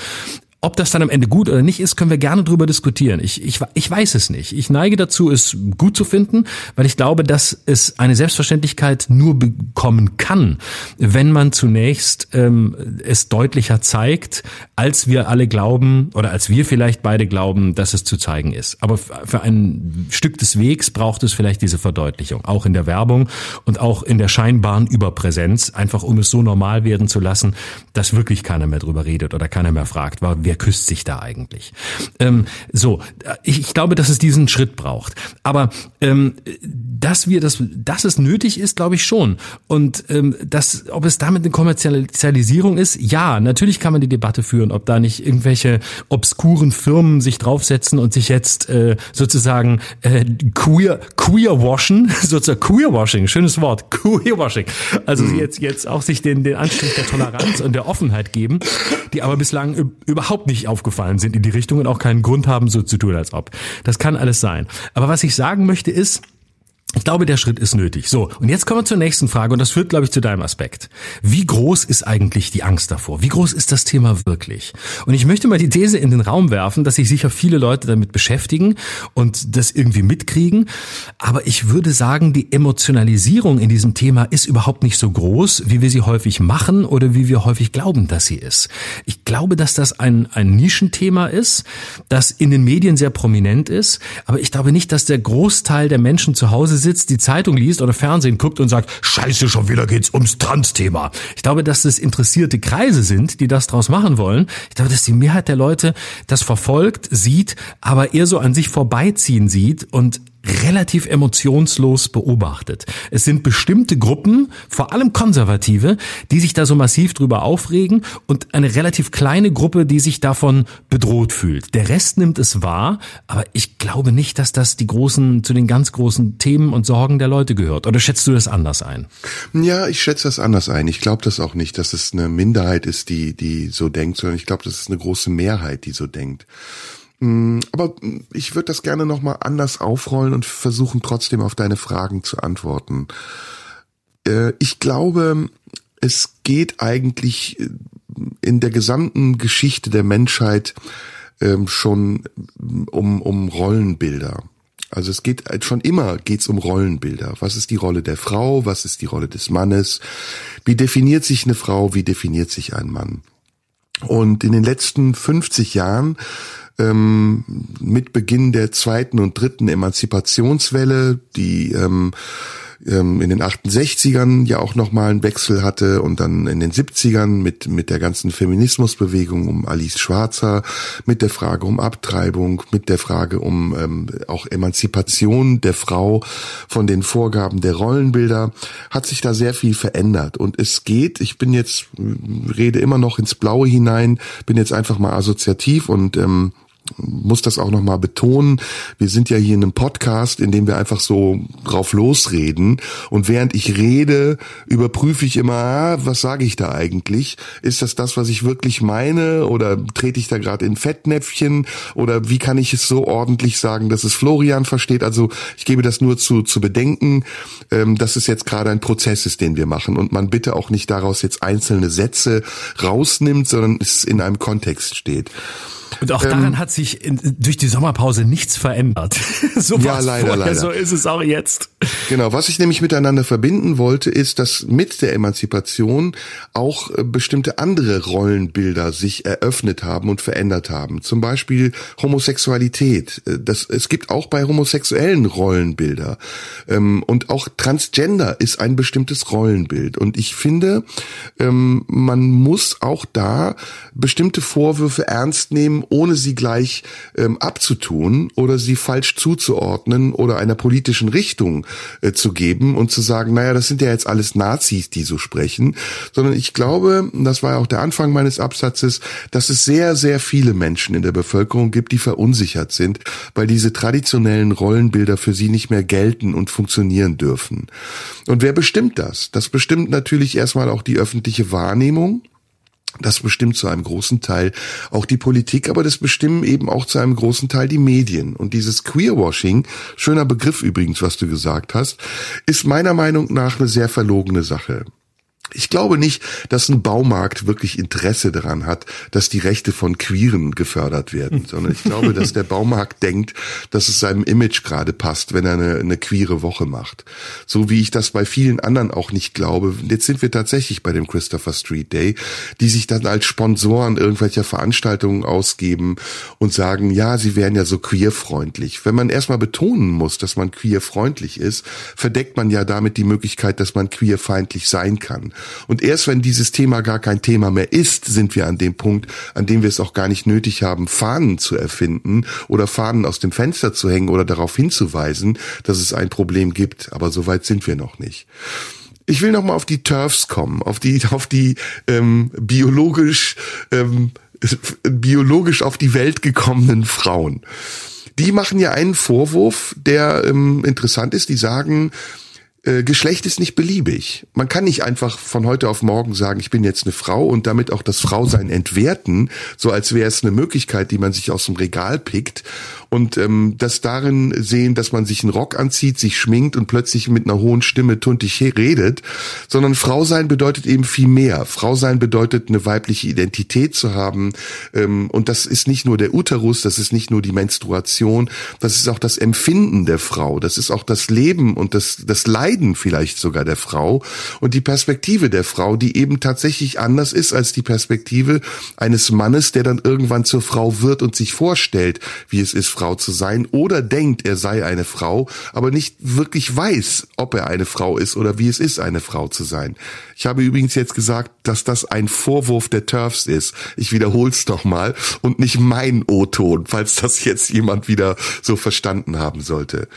Speaker 2: Ob das dann am Ende gut oder nicht ist, können wir gerne drüber diskutieren. Ich, ich, ich weiß es nicht. Ich neige dazu, es gut zu finden, weil ich glaube, dass es eine Selbstverständlichkeit nur bekommen kann, wenn man zunächst ähm, es deutlicher zeigt, als wir alle glauben oder als wir vielleicht beide glauben, dass es zu zeigen ist. Aber für ein Stück des Wegs braucht es vielleicht diese Verdeutlichung, auch in der Werbung und auch in der scheinbaren Überpräsenz, einfach um es so normal werden zu lassen, dass wirklich keiner mehr drüber redet oder keiner mehr fragt, wer wer küsst sich da eigentlich? Ähm, so, ich, ich glaube, dass es diesen Schritt braucht. Aber ähm, dass wir das, dass es nötig ist, glaube ich schon. Und ähm, dass, ob es damit eine Kommerzialisierung ist, ja, natürlich kann man die Debatte führen, ob da nicht irgendwelche obskuren Firmen sich draufsetzen und sich jetzt äh, sozusagen äh, queer queer washen, sozusagen queer washing, schönes Wort, queer washing. Also mhm. jetzt jetzt auch sich den den Anstrich der Toleranz und der Offenheit geben, die aber bislang überhaupt nicht aufgefallen sind in die Richtung und auch keinen Grund haben, so zu tun, als ob. Das kann alles sein. Aber was ich sagen möchte ist, ich glaube, der Schritt ist nötig. So, und jetzt kommen wir zur nächsten Frage und das führt, glaube ich, zu deinem Aspekt. Wie groß ist eigentlich die Angst davor? Wie groß ist das Thema wirklich? Und ich möchte mal die These in den Raum werfen, dass sich sicher viele Leute damit beschäftigen und das irgendwie mitkriegen. Aber ich würde sagen, die Emotionalisierung in diesem Thema ist überhaupt nicht so groß, wie wir sie häufig machen oder wie wir häufig glauben, dass sie ist. Ich glaube, dass das ein, ein Nischenthema ist, das in den Medien sehr prominent ist. Aber ich glaube nicht, dass der Großteil der Menschen zu Hause sitzt, die Zeitung liest oder Fernsehen guckt und sagt, scheiße, schon wieder geht's ums Trans-Thema. Ich glaube, dass es interessierte Kreise sind, die das draus machen wollen. Ich glaube, dass die Mehrheit der Leute das verfolgt, sieht, aber eher so an sich vorbeiziehen sieht und relativ emotionslos beobachtet. Es sind bestimmte Gruppen, vor allem Konservative, die sich da so massiv drüber aufregen und eine relativ kleine Gruppe, die sich davon bedroht fühlt. Der Rest nimmt es wahr, aber ich glaube nicht, dass das die großen, zu den ganz großen Themen und Sorgen der Leute gehört. Oder schätzt du das anders ein?
Speaker 3: Ja, ich schätze das anders ein. Ich glaube das auch nicht, dass es eine Minderheit ist, die, die so denkt, sondern ich glaube, das ist eine große Mehrheit, die so denkt. Mm, aber ich würde das gerne nochmal anders aufrollen und versuchen trotzdem auf deine Fragen zu antworten. Äh, ich glaube, es geht eigentlich äh, in der gesamten Geschichte der Menschheit ähm, schon um, um Rollenbilder. Also es geht schon immer geht's um Rollenbilder. Was ist die Rolle der Frau? Was ist die Rolle des Mannes? Wie definiert sich eine Frau? Wie definiert sich ein Mann? Und in den letzten 50 Jahren ähm, mit Beginn der zweiten und dritten Emanzipationswelle, die ähm, ähm, in den 68ern ja auch nochmal einen Wechsel hatte und dann in den 70ern mit, mit der ganzen Feminismusbewegung um Alice Schwarzer, mit der Frage um Abtreibung, mit der Frage um ähm, auch Emanzipation der Frau von den Vorgaben der Rollenbilder, hat sich da sehr viel verändert. Und es geht, ich bin jetzt, rede immer noch ins Blaue hinein, bin jetzt einfach mal assoziativ und ähm, muss das auch nochmal betonen. Wir sind ja hier in einem Podcast, in dem wir einfach so drauf losreden. Und während ich rede, überprüfe ich immer, ah, was sage ich da eigentlich? Ist das das, was ich wirklich meine? Oder trete ich da gerade in Fettnäpfchen? Oder wie kann ich es so ordentlich sagen, dass es Florian versteht? Also ich gebe das nur zu, zu bedenken, ähm, dass es jetzt gerade ein Prozess ist, den wir machen. Und man bitte auch nicht daraus jetzt einzelne Sätze rausnimmt, sondern es in einem Kontext steht.
Speaker 2: Und auch daran ähm, hat sich in, durch die Sommerpause nichts verändert.
Speaker 3: so ja, leider, vorher, leider.
Speaker 2: So ist es auch jetzt.
Speaker 3: Genau, was ich nämlich miteinander verbinden wollte, ist, dass mit der Emanzipation auch äh, bestimmte andere Rollenbilder sich eröffnet haben und verändert haben. Zum Beispiel Homosexualität. Äh, das, es gibt auch bei Homosexuellen Rollenbilder. Ähm, und auch Transgender ist ein bestimmtes Rollenbild. Und ich finde, ähm, man muss auch da bestimmte Vorwürfe ernst nehmen, ohne sie gleich ähm, abzutun oder sie falsch zuzuordnen oder einer politischen Richtung äh, zu geben und zu sagen, naja, das sind ja jetzt alles Nazis, die so sprechen, sondern ich glaube, das war ja auch der Anfang meines Absatzes, dass es sehr, sehr viele Menschen in der Bevölkerung gibt, die verunsichert sind, weil diese traditionellen Rollenbilder für sie nicht mehr gelten und funktionieren dürfen. Und wer bestimmt das? Das bestimmt natürlich erstmal auch die öffentliche Wahrnehmung. Das bestimmt zu einem großen Teil auch die Politik, aber das bestimmen eben auch zu einem großen Teil die Medien. Und dieses Queerwashing, schöner Begriff übrigens, was du gesagt hast, ist meiner Meinung nach eine sehr verlogene Sache. Ich glaube nicht, dass ein Baumarkt wirklich Interesse daran hat, dass die Rechte von Queeren gefördert werden, sondern ich glaube, dass der Baumarkt denkt, dass es seinem Image gerade passt, wenn er eine, eine queere Woche macht. So wie ich das bei vielen anderen auch nicht glaube. Jetzt sind wir tatsächlich bei dem Christopher Street Day, die sich dann als Sponsoren irgendwelcher Veranstaltungen ausgeben und sagen, ja, sie wären ja so queerfreundlich. Wenn man erstmal betonen muss, dass man queerfreundlich ist, verdeckt man ja damit die Möglichkeit, dass man queerfeindlich sein kann. Und erst wenn dieses Thema gar kein Thema mehr ist, sind wir an dem Punkt, an dem wir es auch gar nicht nötig haben, Fahnen zu erfinden oder Fahnen aus dem Fenster zu hängen oder darauf hinzuweisen, dass es ein Problem gibt. Aber so weit sind wir noch nicht. Ich will noch mal auf die Turfs kommen, auf die auf die ähm, biologisch ähm, biologisch auf die Welt gekommenen Frauen. Die machen ja einen Vorwurf, der ähm, interessant ist. Die sagen, Geschlecht ist nicht beliebig. Man kann nicht einfach von heute auf morgen sagen, ich bin jetzt eine Frau und damit auch das Frausein entwerten, so als wäre es eine Möglichkeit, die man sich aus dem Regal pickt und ähm, das darin sehen, dass man sich einen Rock anzieht, sich schminkt und plötzlich mit einer hohen Stimme tuntig redet, sondern Frau sein bedeutet eben viel mehr. Frau sein bedeutet eine weibliche Identität zu haben ähm, und das ist nicht nur der Uterus, das ist nicht nur die Menstruation, das ist auch das Empfinden der Frau, das ist auch das Leben und das, das Leiden vielleicht sogar der Frau und die Perspektive der Frau, die eben tatsächlich anders ist als die Perspektive eines Mannes, der dann irgendwann zur Frau wird und sich vorstellt, wie es ist, Frau zu sein oder denkt, er sei eine Frau, aber nicht wirklich weiß, ob er eine Frau ist oder wie es ist, eine Frau zu sein. Ich habe übrigens jetzt gesagt, dass das ein Vorwurf der Turfs ist. Ich wiederhole es doch mal und nicht mein O-Ton, falls das jetzt jemand wieder so verstanden haben sollte.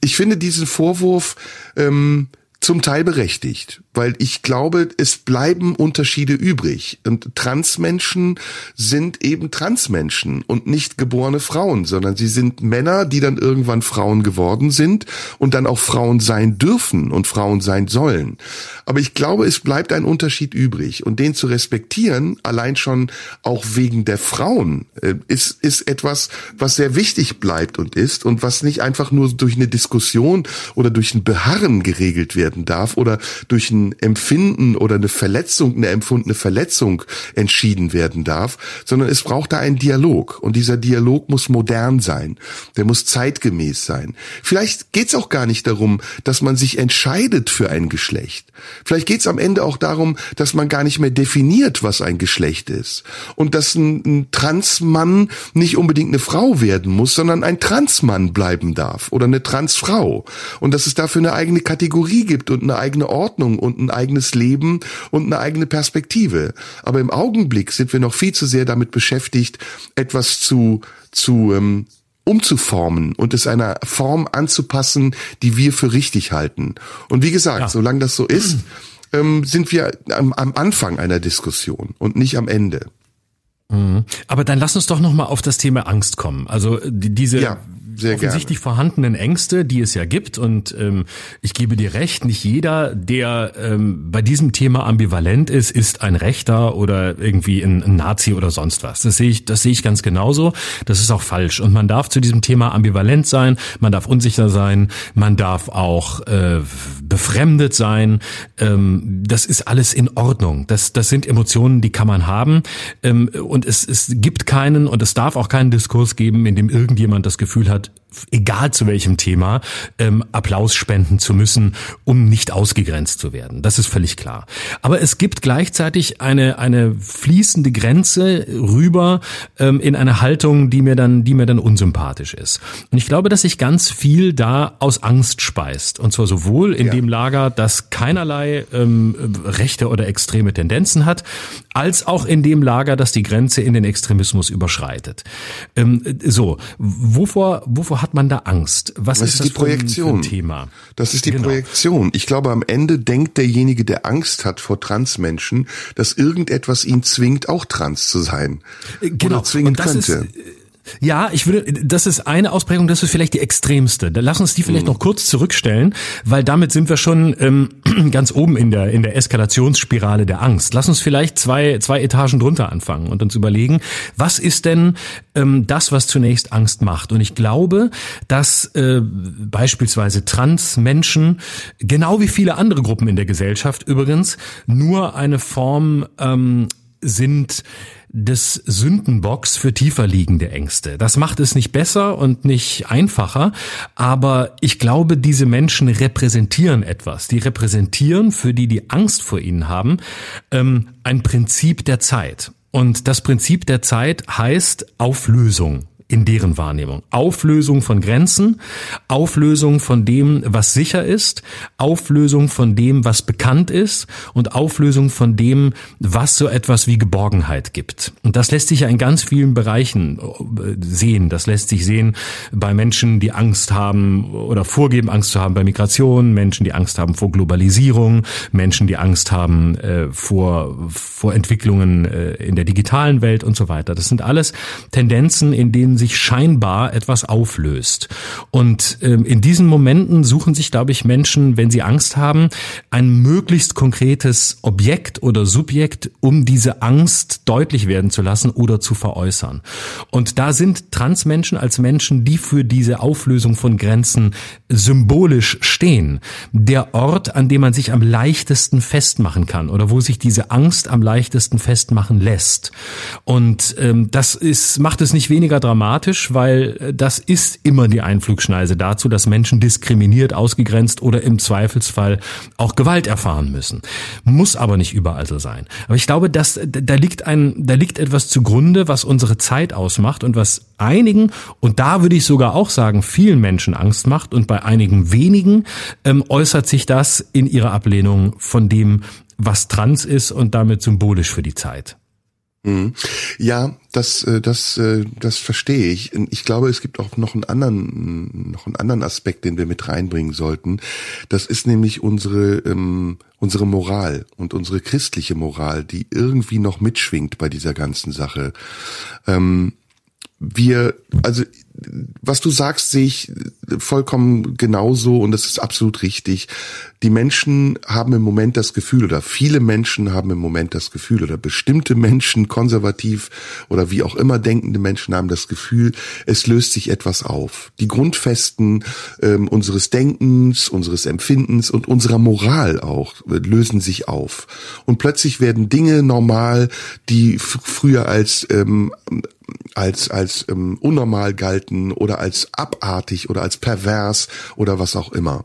Speaker 3: Ich finde diesen Vorwurf ähm, zum Teil berechtigt weil ich glaube, es bleiben Unterschiede übrig. Und Transmenschen sind eben Transmenschen und nicht geborene Frauen, sondern sie sind Männer, die dann irgendwann Frauen geworden sind und dann auch Frauen sein dürfen und Frauen sein sollen. Aber ich glaube, es bleibt ein Unterschied übrig und den zu respektieren, allein schon auch wegen der Frauen, äh, ist, ist etwas, was sehr wichtig bleibt und ist und was nicht einfach nur durch eine Diskussion oder durch ein Beharren geregelt werden darf oder durch ein Empfinden oder eine Verletzung, eine empfundene Verletzung entschieden werden darf, sondern es braucht da einen Dialog. Und dieser Dialog muss modern sein. Der muss zeitgemäß sein. Vielleicht geht's auch gar nicht darum, dass man sich entscheidet für ein Geschlecht. Vielleicht geht's am Ende auch darum, dass man gar nicht mehr definiert, was ein Geschlecht ist. Und dass ein, ein Transmann nicht unbedingt eine Frau werden muss, sondern ein Transmann bleiben darf oder eine Transfrau. Und dass es dafür eine eigene Kategorie gibt und eine eigene Ordnung und ein eigenes Leben und eine eigene Perspektive. Aber im Augenblick sind wir noch viel zu sehr damit beschäftigt, etwas zu, zu ähm, umzuformen und es einer Form anzupassen, die wir für richtig halten. Und wie gesagt, ja. solange das so ist, ähm, sind wir am, am Anfang einer Diskussion und nicht am Ende.
Speaker 2: Mhm. Aber dann lass uns doch noch mal auf das Thema Angst kommen. Also diese ja. Sehr offensichtlich gerne. vorhandenen Ängste, die es ja gibt. Und ähm, ich gebe dir recht, nicht jeder, der ähm, bei diesem Thema ambivalent ist, ist ein Rechter oder irgendwie ein, ein Nazi oder sonst was. Das sehe ich, das sehe ich ganz genauso. Das ist auch falsch. Und man darf zu diesem Thema ambivalent sein, man darf unsicher sein, man darf auch äh, befremdet sein. Ähm, das ist alles in Ordnung. Das, das sind Emotionen, die kann man haben. Ähm, und es, es gibt keinen und es darf auch keinen Diskurs geben, in dem irgendjemand das Gefühl hat, hat egal zu welchem Thema, ähm, Applaus spenden zu müssen, um nicht ausgegrenzt zu werden. Das ist völlig klar. Aber es gibt gleichzeitig eine, eine fließende Grenze rüber ähm, in eine Haltung, die mir dann, die mir dann unsympathisch ist. Und ich glaube, dass sich ganz viel da aus Angst speist. Und zwar sowohl in ja. dem Lager, das keinerlei ähm, rechte oder extreme Tendenzen hat, als auch in dem Lager, das die Grenze in den Extremismus überschreitet. Ähm, so, wovor, wovor hat man da Angst? Was
Speaker 3: das ist, ist die Projektion.
Speaker 2: Ein, Thema?
Speaker 3: Das ist die genau. Projektion. Ich glaube, am Ende denkt derjenige, der Angst hat vor Transmenschen, dass irgendetwas ihn zwingt, auch trans zu sein.
Speaker 2: Äh, genau. Oder zwingen könnte. Ist, äh, ja, ich würde, das ist eine Ausprägung, das ist vielleicht die extremste. Da lass uns die vielleicht mhm. noch kurz zurückstellen, weil damit sind wir schon ähm, ganz oben in der in der Eskalationsspirale der Angst. Lass uns vielleicht zwei zwei Etagen drunter anfangen und uns überlegen, was ist denn ähm, das, was zunächst Angst macht? Und ich glaube, dass äh, beispielsweise Transmenschen genau wie viele andere Gruppen in der Gesellschaft übrigens nur eine Form ähm, sind des Sündenbocks für tiefer liegende Ängste. Das macht es nicht besser und nicht einfacher, aber ich glaube, diese Menschen repräsentieren etwas. Die repräsentieren, für die die Angst vor ihnen haben, ähm, ein Prinzip der Zeit. Und das Prinzip der Zeit heißt Auflösung in deren Wahrnehmung. Auflösung von Grenzen, Auflösung von dem, was sicher ist, Auflösung von dem, was bekannt ist und Auflösung von dem, was so etwas wie Geborgenheit gibt. Und das lässt sich ja in ganz vielen Bereichen äh, sehen. Das lässt sich sehen bei Menschen, die Angst haben oder vorgeben, Angst zu haben bei Migration, Menschen, die Angst haben vor Globalisierung, Menschen, die Angst haben äh, vor, vor Entwicklungen äh, in der digitalen Welt und so weiter. Das sind alles Tendenzen, in denen sich scheinbar etwas auflöst. Und ähm, in diesen Momenten suchen sich, glaube ich, Menschen, wenn sie Angst haben, ein möglichst konkretes Objekt oder Subjekt, um diese Angst deutlich werden zu lassen oder zu veräußern. Und da sind Transmenschen als Menschen, die für diese Auflösung von Grenzen symbolisch stehen, der Ort, an dem man sich am leichtesten festmachen kann oder wo sich diese Angst am leichtesten festmachen lässt. Und ähm, das ist, macht es nicht weniger dramatisch, weil äh, das ist immer die Einflugschneise dazu, dass Menschen diskriminiert, ausgegrenzt oder im Zweifelsfall auch Gewalt erfahren müssen. Muss aber nicht überall so sein. Aber ich glaube, dass da liegt ein, da liegt etwas zugrunde, was unsere Zeit ausmacht und was einigen und da würde ich sogar auch sagen, vielen Menschen Angst macht und bei einigen wenigen ähm, äußert sich das in ihrer Ablehnung von dem, was trans ist und damit symbolisch für die Zeit.
Speaker 3: Mhm. Ja, das, äh, das, äh, das verstehe ich. Ich glaube, es gibt auch noch einen anderen, noch einen anderen Aspekt, den wir mit reinbringen sollten. Das ist nämlich unsere, ähm, unsere Moral und unsere christliche Moral, die irgendwie noch mitschwingt bei dieser ganzen Sache. Ähm, wir, also was du sagst, sehe ich vollkommen genauso und das ist absolut richtig. Die Menschen haben im Moment das Gefühl oder viele Menschen haben im Moment das Gefühl oder bestimmte Menschen, konservativ oder wie auch immer denkende Menschen haben das Gefühl, es löst sich etwas auf. Die Grundfesten ähm, unseres Denkens, unseres Empfindens und unserer Moral auch äh, lösen sich auf. Und plötzlich werden Dinge normal, die früher als ähm, als als ähm, unnormal galten oder als abartig oder als pervers oder was auch immer.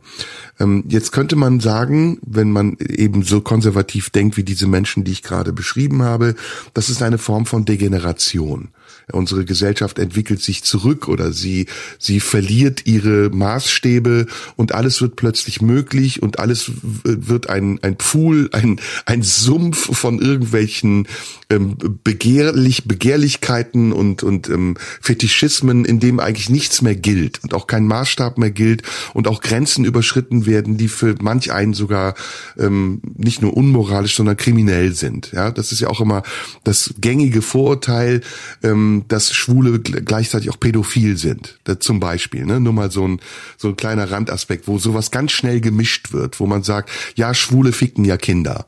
Speaker 3: Ähm, jetzt könnte man sagen, wenn man eben so konservativ denkt wie diese Menschen, die ich gerade beschrieben habe, das ist eine Form von Degeneration unsere Gesellschaft entwickelt sich zurück oder sie, sie verliert ihre Maßstäbe und alles wird plötzlich möglich und alles wird ein, ein Pool, ein, ein Sumpf von irgendwelchen ähm, Begehrlich, Begehrlichkeiten und, und ähm, Fetischismen, in dem eigentlich nichts mehr gilt und auch kein Maßstab mehr gilt und auch Grenzen überschritten werden, die für manch einen sogar ähm, nicht nur unmoralisch, sondern kriminell sind. Ja, das ist ja auch immer das gängige Vorurteil, ähm, dass Schwule gleichzeitig auch pädophil sind. Das zum Beispiel, ne? Nur mal so ein, so ein kleiner Randaspekt, wo sowas ganz schnell gemischt wird, wo man sagt, ja, Schwule ficken ja Kinder.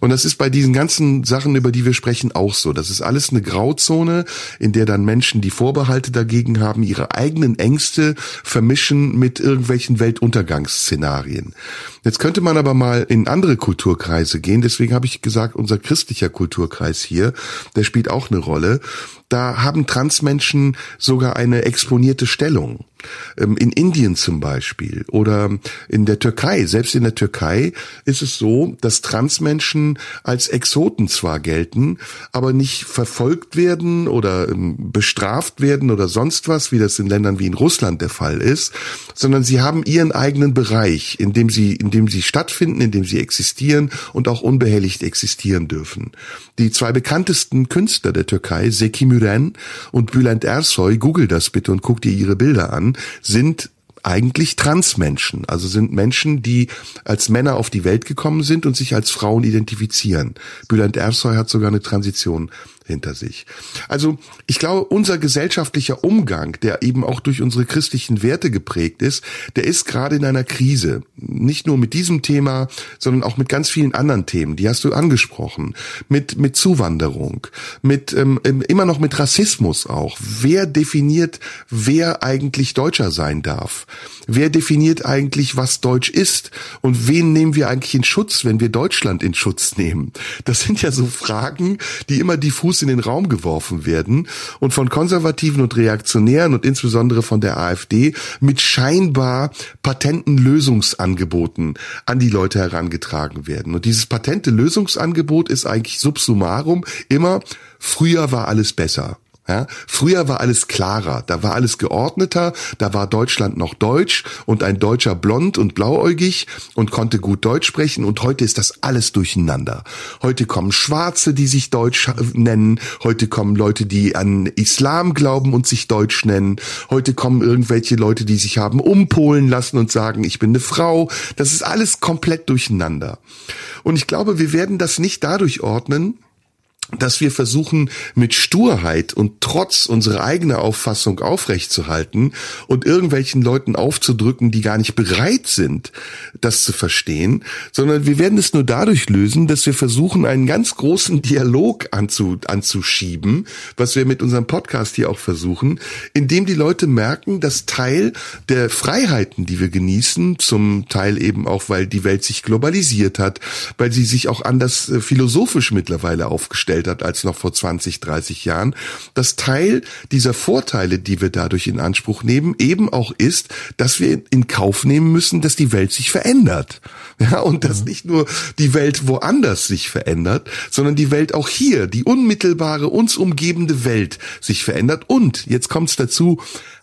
Speaker 3: Und das ist bei diesen ganzen Sachen, über die wir sprechen, auch so. Das ist alles eine Grauzone, in der dann Menschen, die Vorbehalte dagegen haben, ihre eigenen Ängste vermischen mit irgendwelchen Weltuntergangsszenarien. Jetzt könnte man aber mal in andere Kulturkreise gehen. Deswegen habe ich gesagt, unser christlicher Kulturkreis hier, der spielt auch eine Rolle. Da haben Transmenschen sogar eine exponierte Stellung. Ähm, in Indien zum Beispiel oder in der Türkei, selbst in der Türkei ist es so, dass Transmenschen als Exoten zwar gelten, aber nicht verfolgt werden oder ähm, bestraft werden oder sonst was, wie das in Ländern wie in Russland der Fall ist, sondern sie haben ihren eigenen Bereich, in dem sie, in dem sie stattfinden, in dem sie existieren und auch unbehelligt existieren dürfen. Die zwei bekanntesten Künstler der Türkei, Seki Müren und Bülent Ersoy, google das bitte und guck dir ihre Bilder an, sind eigentlich Transmenschen, also sind Menschen, die als Männer auf die Welt gekommen sind und sich als Frauen identifizieren. Bülent Ersoy hat sogar eine Transition hinter sich. Also ich glaube, unser gesellschaftlicher Umgang, der eben auch durch unsere christlichen Werte geprägt ist, der ist gerade in einer Krise. Nicht nur mit diesem Thema, sondern auch mit ganz vielen anderen Themen. Die hast du angesprochen. Mit, mit Zuwanderung, mit ähm, immer noch mit Rassismus auch. Wer definiert, wer eigentlich Deutscher sein darf? Wer definiert eigentlich, was Deutsch ist? Und wen nehmen wir eigentlich in Schutz, wenn wir Deutschland in Schutz nehmen? Das sind ja so Fragen, die immer diffus in den Raum geworfen werden und von Konservativen und Reaktionären und insbesondere von der AfD mit scheinbar patenten Lösungsangeboten an die Leute herangetragen werden. Und dieses patente Lösungsangebot ist eigentlich subsumarum immer, früher war alles besser. Ja, früher war alles klarer, da war alles geordneter, da war Deutschland noch deutsch und ein Deutscher blond und blauäugig und konnte gut Deutsch sprechen und heute ist das alles durcheinander. Heute kommen Schwarze, die sich Deutsch nennen, heute kommen Leute, die an Islam glauben und sich Deutsch nennen, heute kommen irgendwelche Leute, die sich haben umpolen lassen und sagen, ich bin eine Frau. Das ist alles komplett durcheinander. Und ich glaube, wir werden das nicht dadurch ordnen, dass wir versuchen, mit Sturheit und Trotz unsere eigene Auffassung aufrechtzuerhalten und irgendwelchen Leuten aufzudrücken, die gar nicht bereit sind, das zu verstehen, sondern wir werden es nur dadurch lösen, dass wir versuchen, einen ganz großen Dialog anzu, anzuschieben, was wir mit unserem Podcast hier auch versuchen, indem die Leute merken, dass Teil der Freiheiten, die wir genießen, zum Teil eben auch, weil die Welt sich globalisiert hat, weil sie sich auch anders äh, philosophisch mittlerweile aufgestellt hat als noch vor 20, 30 Jahren, dass Teil dieser Vorteile, die wir dadurch in Anspruch nehmen, eben auch ist, dass wir in Kauf nehmen müssen, dass die Welt sich verändert. Ja, und dass mhm. nicht nur die Welt woanders sich verändert, sondern die Welt auch hier, die unmittelbare, uns umgebende Welt sich verändert. Und, jetzt kommt es dazu,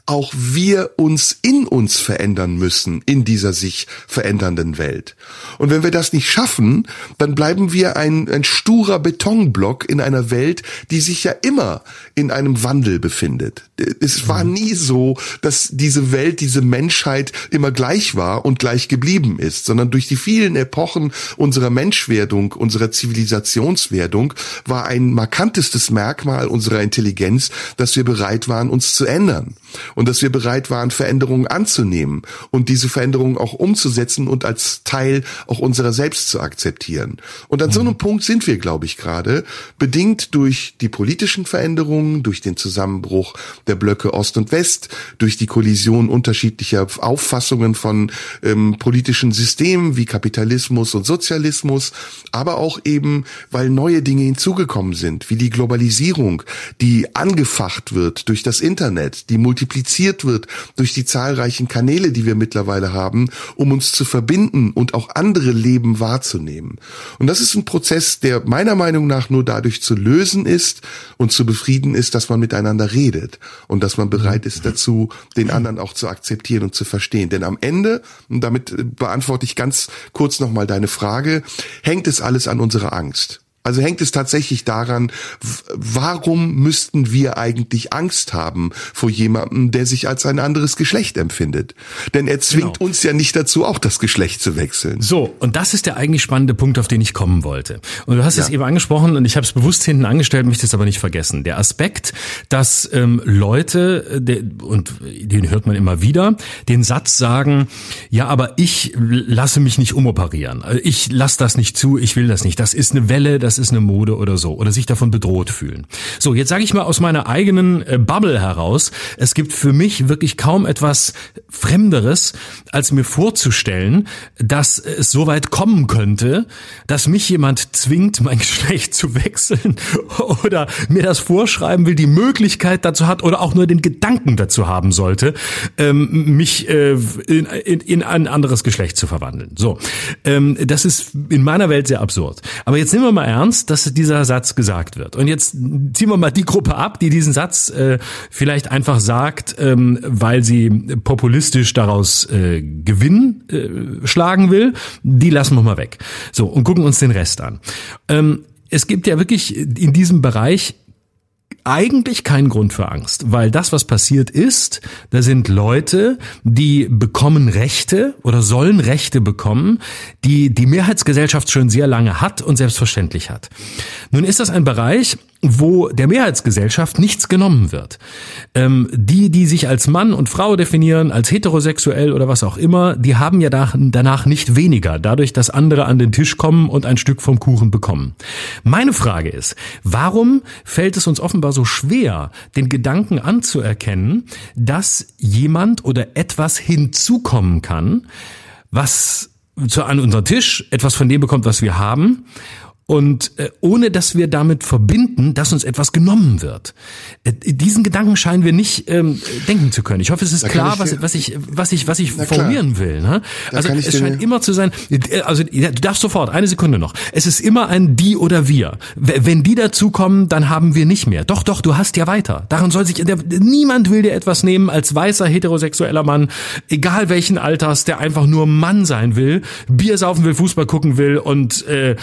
Speaker 3: auch wir uns in uns verändern müssen in dieser sich verändernden Welt. Und wenn wir das nicht schaffen, dann bleiben wir ein, ein sturer Betonblock in einer Welt, die sich ja immer in einem Wandel befindet. Es war mhm. nie so, dass diese Welt, diese Menschheit immer gleich war und gleich geblieben ist, sondern durch die vielen Epochen unserer Menschwerdung, unserer Zivilisationswerdung war ein markantestes Merkmal unserer Intelligenz, dass wir bereit waren, uns zu ändern und dass wir bereit waren, Veränderungen anzunehmen und diese Veränderungen auch umzusetzen und als Teil auch unserer selbst zu akzeptieren. Und an so einem mhm. Punkt sind wir, glaube ich, gerade, bedingt durch die politischen Veränderungen, durch den Zusammenbruch der Blöcke Ost und West, durch die Kollision unterschiedlicher Auffassungen von ähm, politischen Systemen wie Kapitalismus und Sozialismus, aber auch eben, weil neue Dinge hinzugekommen sind, wie die Globalisierung, die angefacht wird durch das Internet, die multipliziert wird durch die zahlreichen Kanäle, die wir mittlerweile haben, um uns zu verbinden und auch andere Leben wahrzunehmen. Und das ist ein Prozess, der meiner Meinung nach nur dadurch zu lösen ist und zu befrieden ist, dass man miteinander redet und dass man bereit ist dazu, den anderen auch zu akzeptieren und zu verstehen. Denn am Ende, und damit beantworte ich ganz kurz nochmal deine Frage, hängt es alles an unserer Angst. Also hängt es tatsächlich daran, warum müssten wir eigentlich Angst haben vor jemandem, der sich als ein anderes Geschlecht empfindet? Denn er zwingt genau. uns ja nicht dazu, auch das Geschlecht zu wechseln.
Speaker 2: So, und das ist der eigentlich spannende Punkt, auf den ich kommen wollte. Und du hast ja. es eben angesprochen und ich habe es bewusst hinten angestellt, möchte es aber nicht vergessen. Der Aspekt, dass ähm, Leute, der, und den hört man immer wieder, den Satz sagen, ja, aber ich lasse mich nicht umoperieren. Ich lasse das nicht zu, ich will das nicht. Das ist eine Welle, das ist eine Mode oder so oder sich davon bedroht fühlen. So, jetzt sage ich mal aus meiner eigenen äh, Bubble heraus, es gibt für mich wirklich kaum etwas Fremderes, als mir vorzustellen, dass es so weit kommen könnte, dass mich jemand zwingt, mein Geschlecht zu wechseln oder mir das vorschreiben will, die Möglichkeit dazu hat oder auch nur den Gedanken dazu haben sollte, ähm, mich äh, in, in, in ein anderes Geschlecht zu verwandeln. So, ähm, das ist in meiner Welt sehr absurd. Aber jetzt nehmen wir mal ernst, dass dieser Satz gesagt wird. Und jetzt ziehen wir mal die Gruppe ab, die diesen Satz äh, vielleicht einfach sagt, ähm, weil sie populistisch daraus äh, Gewinn äh, schlagen will. Die lassen wir mal weg. So, und gucken uns den Rest an. Ähm, es gibt ja wirklich in diesem Bereich eigentlich kein Grund für Angst, weil das, was passiert ist, da sind Leute, die bekommen Rechte oder sollen Rechte bekommen, die die Mehrheitsgesellschaft schon sehr lange hat und selbstverständlich hat. Nun ist das ein Bereich, wo der Mehrheitsgesellschaft nichts genommen wird. Ähm, die, die sich als Mann und Frau definieren, als heterosexuell oder was auch immer, die haben ja danach nicht weniger, dadurch, dass andere an den Tisch kommen und ein Stück vom Kuchen bekommen. Meine Frage ist, warum fällt es uns offenbar so schwer, den Gedanken anzuerkennen, dass jemand oder etwas hinzukommen kann, was zu, an unseren Tisch etwas von dem bekommt, was wir haben und äh, ohne dass wir damit verbinden, dass uns etwas genommen wird. Äh, diesen Gedanken scheinen wir nicht ähm, denken zu können. Ich hoffe, es ist da klar, ich was, was ich was ich was ich formulieren will. Ne? Also es scheint immer zu sein. Äh, also du darfst sofort eine Sekunde noch. Es ist immer ein die oder wir. Wenn die dazukommen, dann haben wir nicht mehr. Doch, doch, du hast ja weiter. Daran soll sich der, niemand will dir etwas nehmen als weißer heterosexueller Mann, egal welchen Alters, der einfach nur Mann sein will, Bier saufen will, Fußball gucken will und äh,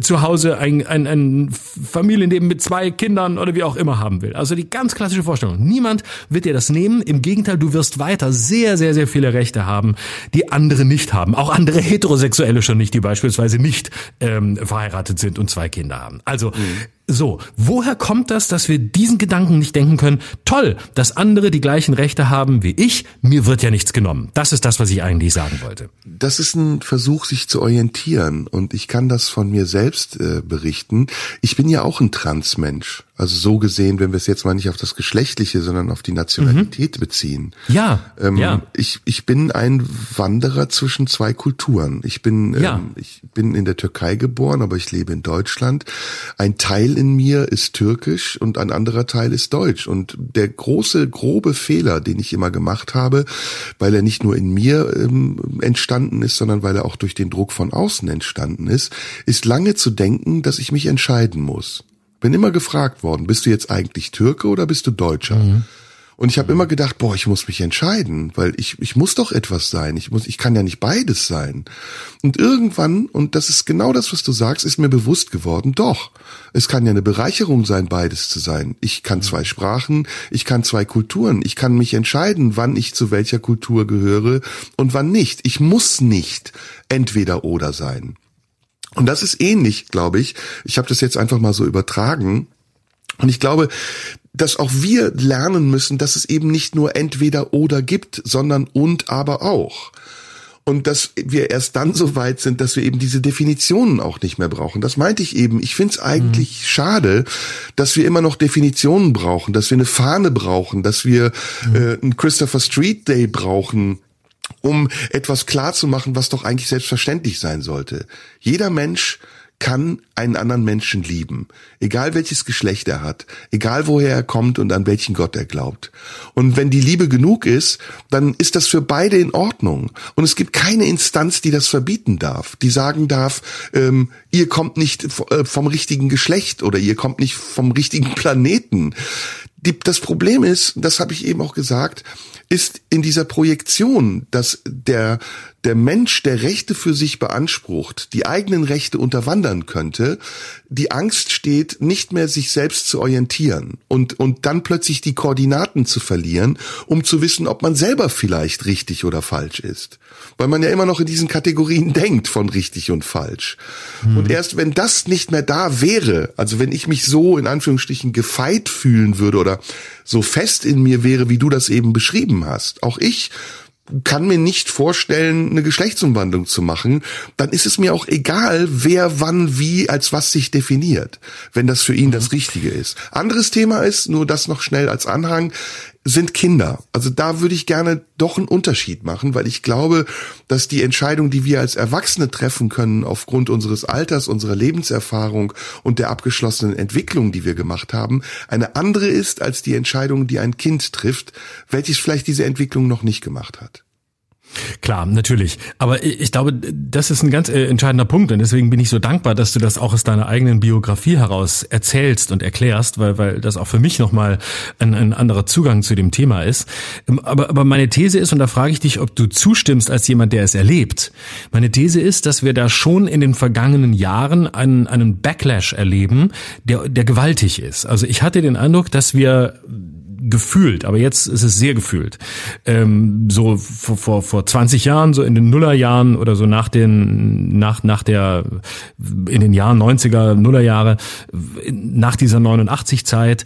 Speaker 2: zu Hause Hause ein, ein, ein Familienleben mit zwei Kindern oder wie auch immer haben will. Also die ganz klassische Vorstellung. Niemand wird dir das nehmen. Im Gegenteil, du wirst weiter sehr, sehr, sehr viele Rechte haben, die andere nicht haben. Auch andere Heterosexuelle schon nicht, die beispielsweise nicht ähm, verheiratet sind und zwei Kinder haben. Also mhm. So, woher kommt das, dass wir diesen Gedanken nicht denken können? Toll, dass andere die gleichen Rechte haben wie ich, mir wird ja nichts genommen. Das ist das, was ich eigentlich sagen wollte.
Speaker 3: Das ist ein Versuch, sich zu orientieren und ich kann das von mir selbst äh, berichten. Ich bin ja auch ein Transmensch. Also so gesehen, wenn wir es jetzt mal nicht auf das Geschlechtliche, sondern auf die Nationalität mhm. beziehen.
Speaker 2: Ja,
Speaker 3: ähm,
Speaker 2: ja.
Speaker 3: Ich, ich bin ein Wanderer zwischen zwei Kulturen. Ich bin,
Speaker 2: ja.
Speaker 3: ähm, ich bin in der Türkei geboren, aber ich lebe in Deutschland. Ein Teil in mir ist türkisch und ein anderer Teil ist deutsch. Und der große, grobe Fehler, den ich immer gemacht habe, weil er nicht nur in mir ähm, entstanden ist, sondern weil er auch durch den Druck von außen entstanden ist, ist lange zu denken, dass ich mich entscheiden muss. Bin immer gefragt worden, bist du jetzt eigentlich Türke oder bist du Deutscher? Mhm. Und ich habe immer gedacht, boah, ich muss mich entscheiden, weil ich, ich muss doch etwas sein. Ich muss, ich kann ja nicht beides sein. Und irgendwann, und das ist genau das, was du sagst, ist mir bewusst geworden, doch. Es kann ja eine Bereicherung sein, beides zu sein. Ich kann zwei Sprachen, ich kann zwei Kulturen. Ich kann mich entscheiden, wann ich zu welcher Kultur gehöre und wann nicht. Ich muss nicht entweder oder sein. Und das ist ähnlich, glaube ich. Ich habe das jetzt einfach mal so übertragen. Und ich glaube, dass auch wir lernen müssen, dass es eben nicht nur entweder oder gibt, sondern und aber auch. Und dass wir erst dann so weit sind, dass wir eben diese Definitionen auch nicht mehr brauchen. Das meinte ich eben. Ich finde es eigentlich mhm. schade, dass wir immer noch Definitionen brauchen, dass wir eine Fahne brauchen, dass wir mhm. äh, einen Christopher Street Day brauchen, um etwas klar zu machen, was doch eigentlich selbstverständlich sein sollte. Jeder Mensch kann einen anderen Menschen lieben, egal welches Geschlecht er hat, egal woher er kommt und an welchen Gott er glaubt. Und wenn die Liebe genug ist, dann ist das für beide in Ordnung. Und es gibt keine Instanz, die das verbieten darf, die sagen darf, ähm, ihr kommt nicht äh, vom richtigen Geschlecht oder ihr kommt nicht vom richtigen Planeten. Die, das Problem ist, das habe ich eben auch gesagt, ist in dieser Projektion, dass der, der Mensch, der Rechte für sich beansprucht, die eigenen Rechte unterwandern könnte, die Angst steht, nicht mehr sich selbst zu orientieren und, und dann plötzlich die Koordinaten zu verlieren, um zu wissen, ob man selber vielleicht richtig oder falsch ist. Weil man ja immer noch in diesen Kategorien denkt von richtig und falsch. Mhm. Und erst wenn das nicht mehr da wäre, also wenn ich mich so in Anführungsstrichen gefeit fühlen würde oder so fest in mir wäre, wie du das eben beschrieben hast, auch ich kann mir nicht vorstellen, eine Geschlechtsumwandlung zu machen, dann ist es mir auch egal, wer wann wie als was sich definiert, wenn das für ihn das Richtige ist. Anderes Thema ist, nur das noch schnell als Anhang, sind Kinder. Also da würde ich gerne doch einen Unterschied machen, weil ich glaube, dass die Entscheidung, die wir als Erwachsene treffen können, aufgrund unseres Alters, unserer Lebenserfahrung und der abgeschlossenen Entwicklung, die wir gemacht haben, eine andere ist als die Entscheidung, die ein Kind trifft, welches vielleicht diese Entwicklung noch nicht gemacht hat.
Speaker 2: Klar, natürlich. Aber ich glaube, das ist ein ganz äh, entscheidender Punkt und deswegen bin ich so dankbar, dass du das auch aus deiner eigenen Biografie heraus erzählst und erklärst, weil, weil das auch für mich nochmal ein, ein anderer Zugang zu dem Thema ist. Ähm, aber, aber meine These ist, und da frage ich dich, ob du zustimmst als jemand, der es erlebt. Meine These ist, dass wir da schon in den vergangenen Jahren einen, einen Backlash erleben, der, der gewaltig ist. Also ich hatte den Eindruck, dass wir gefühlt, aber jetzt ist es sehr gefühlt. Ähm, so vor, vor, vor 20 Jahren, so in den Nullerjahren oder so nach den, nach, nach der, in den Jahren 90er, Nullerjahre, nach dieser 89-Zeit,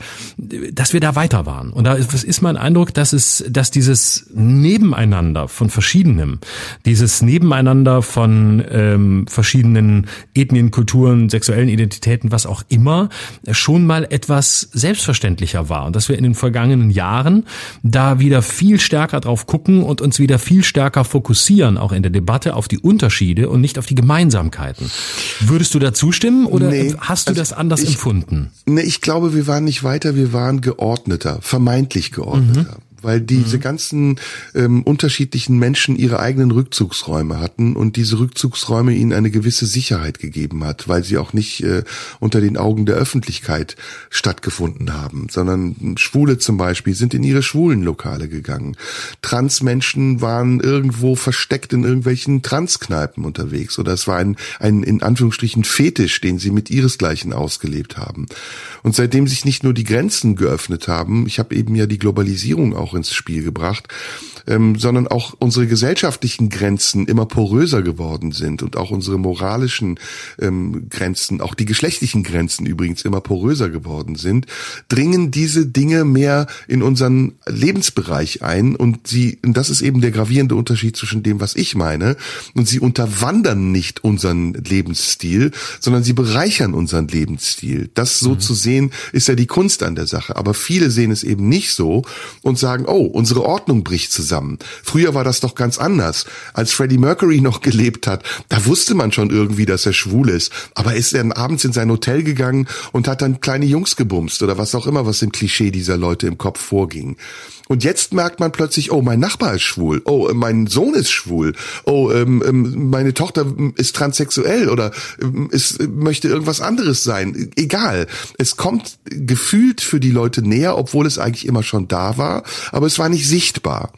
Speaker 2: dass wir da weiter waren. Und da ist, ist mein Eindruck, dass es, dass dieses Nebeneinander von verschiedenem, dieses Nebeneinander von ähm, verschiedenen Ethnien, Kulturen, sexuellen Identitäten, was auch immer, schon mal etwas selbstverständlicher war. Und dass wir in den vergangenen vergangenen Jahren da wieder viel stärker drauf gucken und uns wieder viel stärker fokussieren, auch in der Debatte, auf die Unterschiede und nicht auf die Gemeinsamkeiten. Würdest du da zustimmen oder nee, hast du also das anders ich, empfunden?
Speaker 3: Nee, ich glaube, wir waren nicht weiter, wir waren geordneter, vermeintlich geordneter. Mhm weil diese mhm. ganzen ähm, unterschiedlichen Menschen ihre eigenen Rückzugsräume hatten und diese Rückzugsräume ihnen eine gewisse Sicherheit gegeben hat, weil sie auch nicht äh, unter den Augen der Öffentlichkeit stattgefunden haben, sondern Schwule zum Beispiel sind in ihre schwulen Lokale gegangen. Transmenschen waren irgendwo versteckt in irgendwelchen Transkneipen unterwegs oder es war ein, ein in Anführungsstrichen Fetisch, den sie mit ihresgleichen ausgelebt haben. Und seitdem sich nicht nur die Grenzen geöffnet haben, ich habe eben ja die Globalisierung auch ins Spiel gebracht, ähm, sondern auch unsere gesellschaftlichen Grenzen immer poröser geworden sind und auch unsere moralischen ähm, Grenzen, auch die geschlechtlichen Grenzen übrigens immer poröser geworden sind, dringen diese Dinge mehr in unseren Lebensbereich ein und sie, und das ist eben der gravierende Unterschied zwischen dem, was ich meine, und sie unterwandern nicht unseren Lebensstil, sondern sie bereichern unseren Lebensstil. Das so mhm. zu sehen, ist ja die Kunst an der Sache. Aber viele sehen es eben nicht so und sagen, oh, unsere Ordnung bricht zusammen zusammen. Früher war das doch ganz anders. Als Freddie Mercury noch gelebt hat, da wusste man schon irgendwie, dass er schwul ist. Aber ist er abends in sein Hotel gegangen und hat dann kleine Jungs gebumst oder was auch immer, was im Klischee dieser Leute im Kopf vorging. Und jetzt merkt man plötzlich, oh, mein Nachbar ist schwul, oh, mein Sohn ist schwul, oh, ähm, ähm, meine Tochter ist transsexuell oder ähm, ist, möchte irgendwas anderes sein. Egal. Es kommt gefühlt für die Leute näher, obwohl es eigentlich immer schon da war, aber es war nicht sichtbar.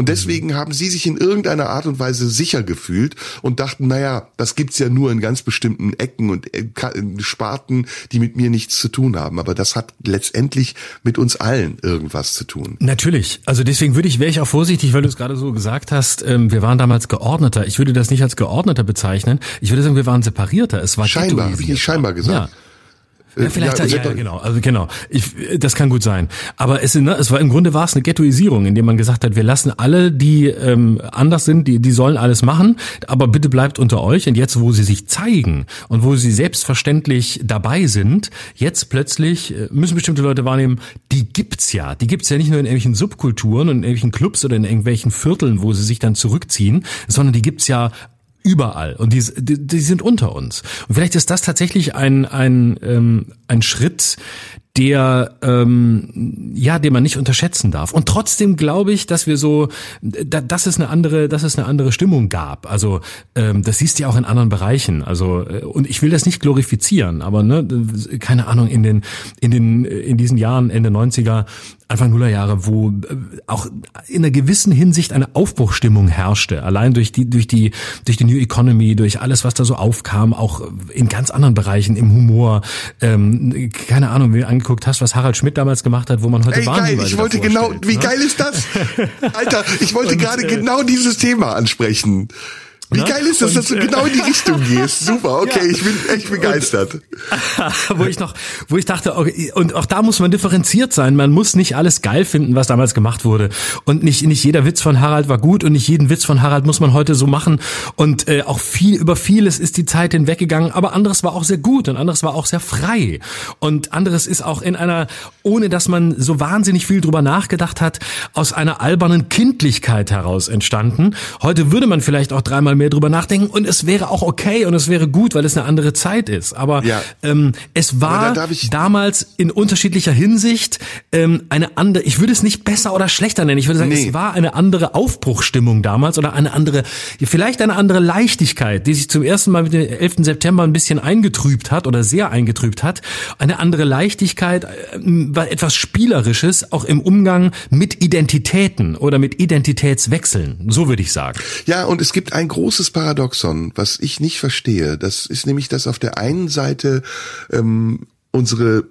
Speaker 3: Und deswegen haben sie sich in irgendeiner Art und Weise sicher gefühlt und dachten, naja, das gibt's ja nur in ganz bestimmten Ecken und äh, Sparten, die mit mir nichts zu tun haben. Aber das hat letztendlich mit uns allen irgendwas zu tun.
Speaker 2: Natürlich. Also deswegen würde ich, wäre ich auch vorsichtig, weil du es gerade so gesagt hast, ähm, wir waren damals geordneter. Ich würde das nicht als geordneter bezeichnen. Ich würde sagen, wir waren separierter. Es war
Speaker 3: scheinbar, habe ich nicht scheinbar gesagt.
Speaker 2: Ja. Ja, vielleicht, ja, ja, ja, genau, also genau. Ich, das kann gut sein. Aber es, ne, es war im Grunde war es eine Ghettoisierung, indem man gesagt hat, wir lassen alle, die ähm, anders sind, die, die sollen alles machen, aber bitte bleibt unter euch. Und jetzt, wo sie sich zeigen und wo sie selbstverständlich dabei sind, jetzt plötzlich äh, müssen bestimmte Leute wahrnehmen, die gibt's ja. Die gibt's ja nicht nur in irgendwelchen Subkulturen und in irgendwelchen Clubs oder in irgendwelchen Vierteln, wo sie sich dann zurückziehen, sondern die gibt's ja überall und die, die, die sind unter uns. Und vielleicht ist das tatsächlich ein, ein, ähm, ein Schritt, der ähm, ja, den man nicht unterschätzen darf. Und trotzdem glaube ich, dass wir so, da, dass es eine andere, dass es eine andere Stimmung gab. Also ähm, das siehst du ja auch in anderen Bereichen. Also äh, und ich will das nicht glorifizieren, aber ne, keine Ahnung in den in den in diesen Jahren Ende 90er Anfang Nullerjahre, wo äh, auch in einer gewissen Hinsicht eine Aufbruchstimmung herrschte, allein durch die durch die durch die New Economy, durch alles, was da so aufkam, auch in ganz anderen Bereichen im Humor. Ähm, keine Ahnung, wie angeguckt hast, was Harald Schmidt damals gemacht hat, wo man heute
Speaker 3: Ey, geil, ich wollte genau, wie ne? geil ist das? Alter, ich wollte gerade äh, genau dieses Thema ansprechen. Wie ne? geil ist das, und, dass du genau in die Richtung gehst? Super, okay, ja. ich bin echt begeistert. Und,
Speaker 2: wo ich noch, wo ich dachte, okay, und auch da muss man differenziert sein. Man muss nicht alles geil finden, was damals gemacht wurde. Und nicht, nicht jeder Witz von Harald war gut und nicht jeden Witz von Harald muss man heute so machen. Und äh, auch viel, über vieles ist die Zeit hinweggegangen, aber anderes war auch sehr gut und anderes war auch sehr frei. Und anderes ist auch in einer, ohne dass man so wahnsinnig viel drüber nachgedacht hat, aus einer albernen Kindlichkeit heraus entstanden. Heute würde man vielleicht auch dreimal mehr drüber nachdenken und es wäre auch okay und es wäre gut, weil es eine andere Zeit ist. Aber ja. ähm, es war da damals in unterschiedlicher Hinsicht ähm, eine andere, ich würde es nicht besser oder schlechter nennen, ich würde sagen, nee. es war eine andere Aufbruchstimmung damals oder eine andere, vielleicht eine andere Leichtigkeit, die sich zum ersten Mal mit dem 11. September ein bisschen eingetrübt hat oder sehr eingetrübt hat. Eine andere Leichtigkeit, äh, etwas Spielerisches, auch im Umgang mit Identitäten oder mit Identitätswechseln. So würde ich sagen.
Speaker 3: Ja, und es gibt ein großes großes Paradoxon, was ich nicht verstehe. Das ist nämlich, dass auf der einen Seite ähm, unsere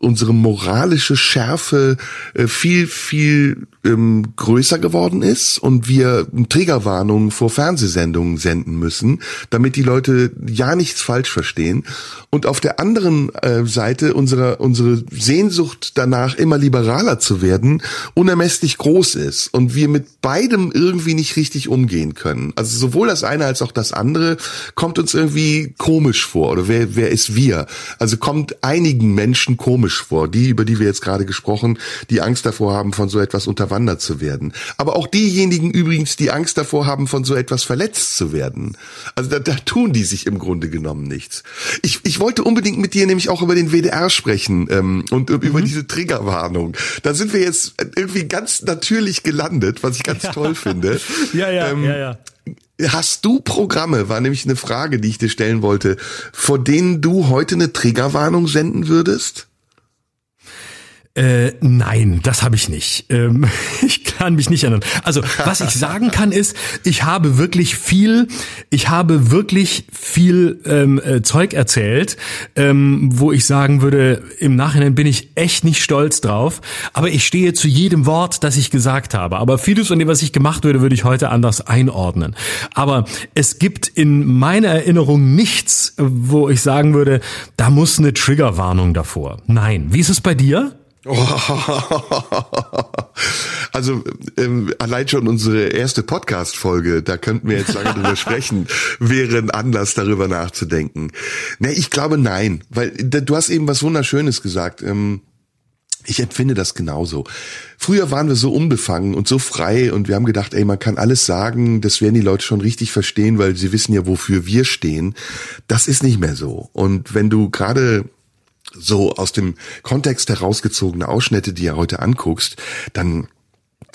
Speaker 3: unsere moralische Schärfe äh, viel, viel ähm, größer geworden ist und wir Triggerwarnungen vor Fernsehsendungen senden müssen, damit die Leute ja nichts falsch verstehen. Und auf der anderen äh, Seite unsere, unsere Sehnsucht danach, immer liberaler zu werden, unermesslich groß ist und wir mit beidem irgendwie nicht richtig umgehen können. Also sowohl das eine als auch das andere kommt uns irgendwie komisch vor oder wer, wer ist wir? Also kommt einigen Menschen komisch komisch vor. Die, über die wir jetzt gerade gesprochen, die Angst davor haben, von so etwas unterwandert zu werden. Aber auch diejenigen übrigens, die Angst davor haben, von so etwas verletzt zu werden. Also da, da tun die sich im Grunde genommen nichts. Ich, ich wollte unbedingt mit dir nämlich auch über den WDR sprechen ähm, und mhm. über diese Triggerwarnung. Da sind wir jetzt irgendwie ganz natürlich gelandet, was ich ganz ja. toll finde.
Speaker 2: Ja, ja, ähm, ja, ja.
Speaker 3: Hast du Programme, war nämlich eine Frage, die ich dir stellen wollte, vor denen du heute eine Triggerwarnung senden würdest?
Speaker 2: Äh, nein, das habe ich nicht. Ähm, ich kann mich nicht erinnern. Also was ich sagen kann ist, ich habe wirklich viel, ich habe wirklich viel ähm, äh, Zeug erzählt, ähm, wo ich sagen würde, im Nachhinein bin ich echt nicht stolz drauf. Aber ich stehe zu jedem Wort, das ich gesagt habe. Aber vieles von dem, was ich gemacht würde, würde ich heute anders einordnen. Aber es gibt in meiner Erinnerung nichts, wo ich sagen würde, da muss eine Triggerwarnung davor. Nein. Wie ist es bei dir?
Speaker 3: Also ähm, allein schon unsere erste Podcast-Folge, da könnten wir jetzt lange drüber sprechen, wäre ein Anlass, darüber nachzudenken. Ne, ich glaube nein, weil du hast eben was Wunderschönes gesagt. Ähm, ich empfinde das genauso. Früher waren wir so unbefangen und so frei und wir haben gedacht, ey, man kann alles sagen, das werden die Leute schon richtig verstehen, weil sie wissen ja, wofür wir stehen. Das ist nicht mehr so. Und wenn du gerade so aus dem Kontext herausgezogene Ausschnitte, die ihr heute anguckst, dann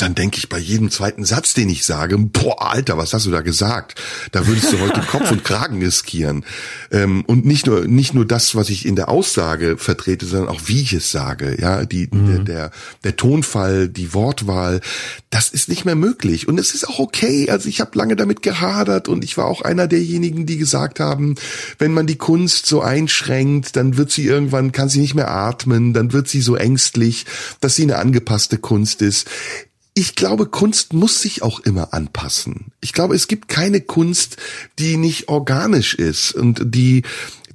Speaker 3: dann denke ich bei jedem zweiten Satz, den ich sage, boah, Alter, was hast du da gesagt? Da würdest du heute Kopf und Kragen riskieren. Ähm, und nicht nur, nicht nur das, was ich in der Aussage vertrete, sondern auch wie ich es sage. Ja, die, mhm. der, der, der Tonfall, die Wortwahl, das ist nicht mehr möglich. Und es ist auch okay. Also ich habe lange damit gehadert und ich war auch einer derjenigen, die gesagt haben, wenn man die Kunst so einschränkt, dann wird sie irgendwann, kann sie nicht mehr atmen, dann wird sie so ängstlich, dass sie eine angepasste Kunst ist ich glaube, Kunst muss sich auch immer anpassen. Ich glaube, es gibt keine Kunst, die nicht organisch ist und die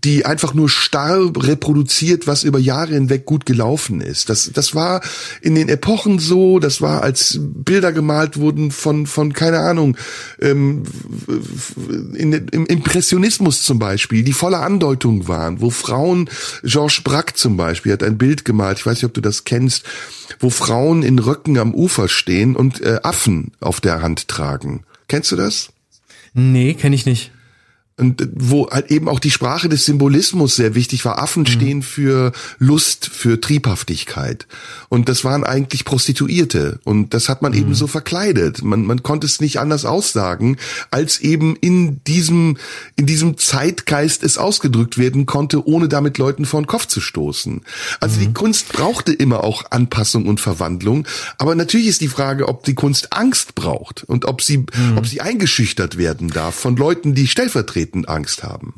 Speaker 3: die einfach nur starr reproduziert, was über Jahre hinweg gut gelaufen ist. Das, das war in den Epochen so, das war als Bilder gemalt wurden von, von keine Ahnung, ähm, in, im Impressionismus zum Beispiel, die voller Andeutung waren, wo Frauen, Georges Braque zum Beispiel hat ein Bild gemalt, ich weiß nicht, ob du das kennst, wo Frauen in Röcken am Ufer stehen und äh, Affen auf der Hand tragen. Kennst du das?
Speaker 2: Nee, kenne ich nicht
Speaker 3: und wo halt eben auch die Sprache des Symbolismus sehr wichtig war. Affen mhm. stehen für Lust, für Triebhaftigkeit. Und das waren eigentlich Prostituierte. Und das hat man mhm. eben so verkleidet. Man, man konnte es nicht anders aussagen, als eben in diesem, in diesem Zeitgeist es ausgedrückt werden konnte, ohne damit Leuten vor den Kopf zu stoßen. Also mhm. die Kunst brauchte immer auch Anpassung und Verwandlung. Aber natürlich ist die Frage, ob die Kunst Angst braucht und ob sie, mhm. ob sie eingeschüchtert werden darf von Leuten, die stellvertretend auftreten Angst haben.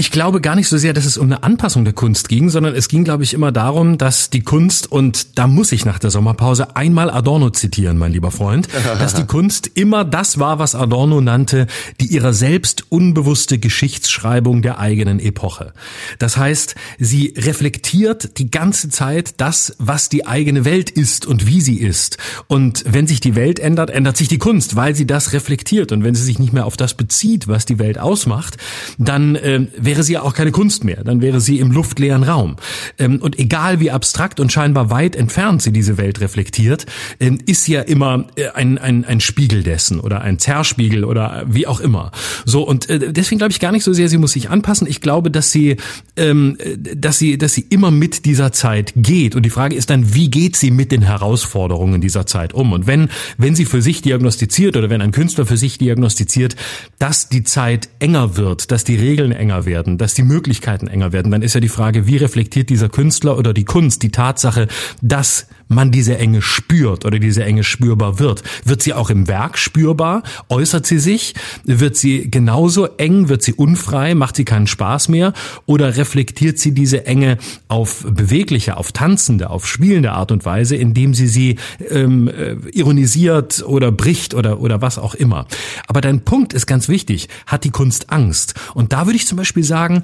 Speaker 2: Ich glaube gar nicht so sehr, dass es um eine Anpassung der Kunst ging, sondern es ging, glaube ich, immer darum, dass die Kunst, und da muss ich nach der Sommerpause einmal Adorno zitieren, mein lieber Freund, dass die Kunst immer das war, was Adorno nannte, die ihrer selbst unbewusste Geschichtsschreibung der eigenen Epoche. Das heißt, sie reflektiert die ganze Zeit das, was die eigene Welt ist und wie sie ist. Und wenn sich die Welt ändert, ändert sich die Kunst, weil sie das reflektiert. Und wenn sie sich nicht mehr auf das bezieht, was die Welt ausmacht, dann äh, wäre sie ja auch keine Kunst mehr, dann wäre sie im luftleeren Raum. Ähm, und egal wie abstrakt und scheinbar weit entfernt sie diese Welt reflektiert, ähm, ist ja immer äh, ein, ein, ein Spiegel dessen oder ein Zerspiegel oder wie auch immer. So, und äh, deswegen glaube ich gar nicht so sehr, sie muss sich anpassen. Ich glaube, dass sie, ähm, dass sie, dass sie immer mit dieser Zeit geht. Und die Frage ist dann, wie geht sie mit den Herausforderungen dieser Zeit um? Und wenn, wenn sie für sich diagnostiziert oder wenn ein Künstler für sich diagnostiziert, dass die Zeit enger wird, dass die Regeln enger werden, werden, dass die Möglichkeiten enger werden, dann ist ja die Frage, wie reflektiert dieser Künstler oder die Kunst die Tatsache, dass man diese Enge spürt oder diese Enge spürbar wird. Wird sie auch im Werk spürbar? Äußert sie sich? Wird sie genauso eng? Wird sie unfrei? Macht sie keinen Spaß mehr? Oder reflektiert sie diese Enge auf bewegliche, auf tanzende, auf spielende Art und Weise, indem sie sie ähm, äh, ironisiert oder bricht oder, oder was auch immer? Aber dein Punkt ist ganz wichtig. Hat die Kunst Angst? Und da würde ich zum Beispiel sagen,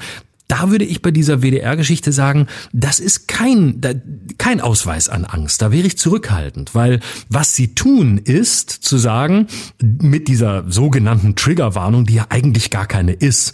Speaker 2: da würde ich bei dieser WDR-Geschichte sagen, das ist kein, kein Ausweis an Angst. Da wäre ich zurückhaltend, weil was sie tun ist, zu sagen, mit dieser sogenannten Triggerwarnung, die ja eigentlich gar keine ist,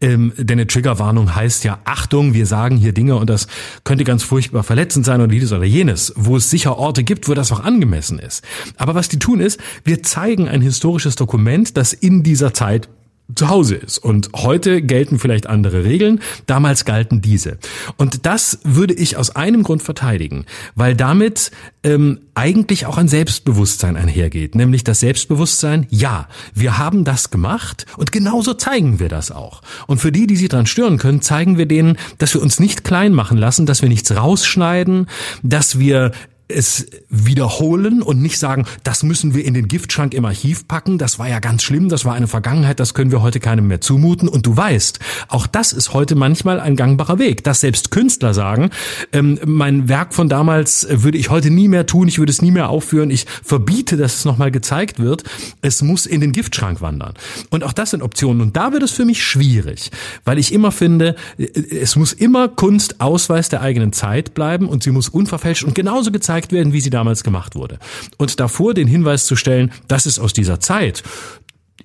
Speaker 2: ähm, denn eine Triggerwarnung heißt ja, Achtung, wir sagen hier Dinge und das könnte ganz furchtbar verletzend sein oder dieses oder jenes, wo es sicher Orte gibt, wo das auch angemessen ist. Aber was die tun ist, wir zeigen ein historisches Dokument, das in dieser Zeit zu Hause ist. Und heute gelten vielleicht andere Regeln, damals galten diese. Und das würde ich aus einem Grund verteidigen, weil damit ähm, eigentlich auch ein Selbstbewusstsein einhergeht, nämlich das Selbstbewusstsein, ja, wir haben das gemacht und genauso zeigen wir das auch. Und für die, die sich daran stören können, zeigen wir denen, dass wir uns nicht klein machen lassen, dass wir nichts rausschneiden, dass wir es wiederholen und nicht sagen, das müssen wir in den Giftschrank im Archiv packen, das war ja ganz schlimm, das war eine Vergangenheit, das können wir heute keinem mehr zumuten. Und du weißt, auch das ist heute manchmal ein gangbarer Weg, dass selbst Künstler sagen, ähm, mein Werk von damals würde ich heute nie mehr tun, ich würde es nie mehr aufführen, ich verbiete, dass es nochmal gezeigt wird, es muss in den Giftschrank wandern. Und auch das sind Optionen. Und da wird es für mich schwierig, weil ich immer finde, es muss immer Kunst Ausweis der eigenen Zeit bleiben und sie muss unverfälscht und genauso gezeigt gezeigt werden, wie sie damals gemacht wurde. Und davor den Hinweis zu stellen, das ist aus dieser Zeit.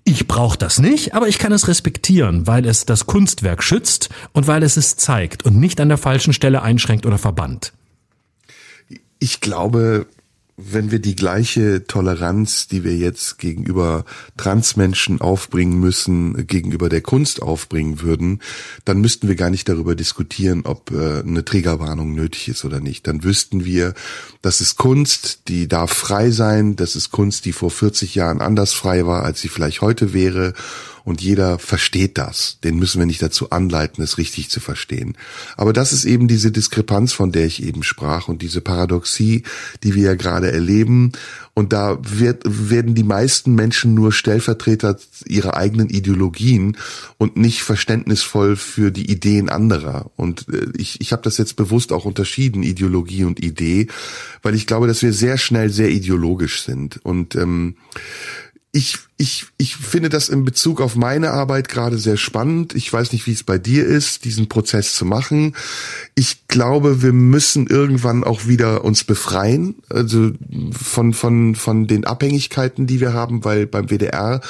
Speaker 2: Ich brauche das nicht, aber ich kann es respektieren, weil es das Kunstwerk schützt und weil es es zeigt und nicht an der falschen Stelle einschränkt oder verbannt.
Speaker 3: Ich glaube, wenn wir die gleiche Toleranz, die wir jetzt gegenüber Transmenschen aufbringen müssen, gegenüber der Kunst aufbringen würden, dann müssten wir gar nicht darüber diskutieren, ob äh, eine Trägerwarnung nötig ist oder nicht. Dann wüssten wir, das ist Kunst, die darf frei sein, das ist Kunst, die vor 40 Jahren anders frei war, als sie vielleicht heute wäre und jeder versteht das. Den müssen wir nicht dazu anleiten, es richtig zu verstehen. Aber das ist eben diese Diskrepanz, von der ich eben sprach und diese Paradoxie, die wir ja gerade erleben. Und da wird, werden die meisten Menschen nur Stellvertreter ihrer eigenen Ideologien und nicht verständnisvoll für die Ideen anderer. Und äh, ich, ich habe das jetzt bewusst auch unterschieden, Ideologie und Idee, weil ich glaube, dass wir sehr schnell sehr ideologisch sind. Und ähm, ich, ich, ich finde das in Bezug auf meine Arbeit gerade sehr spannend. Ich weiß nicht, wie es bei dir ist, diesen Prozess zu machen. Ich glaube, wir müssen irgendwann auch wieder uns befreien, also von, von, von den Abhängigkeiten, die wir haben, weil beim WDR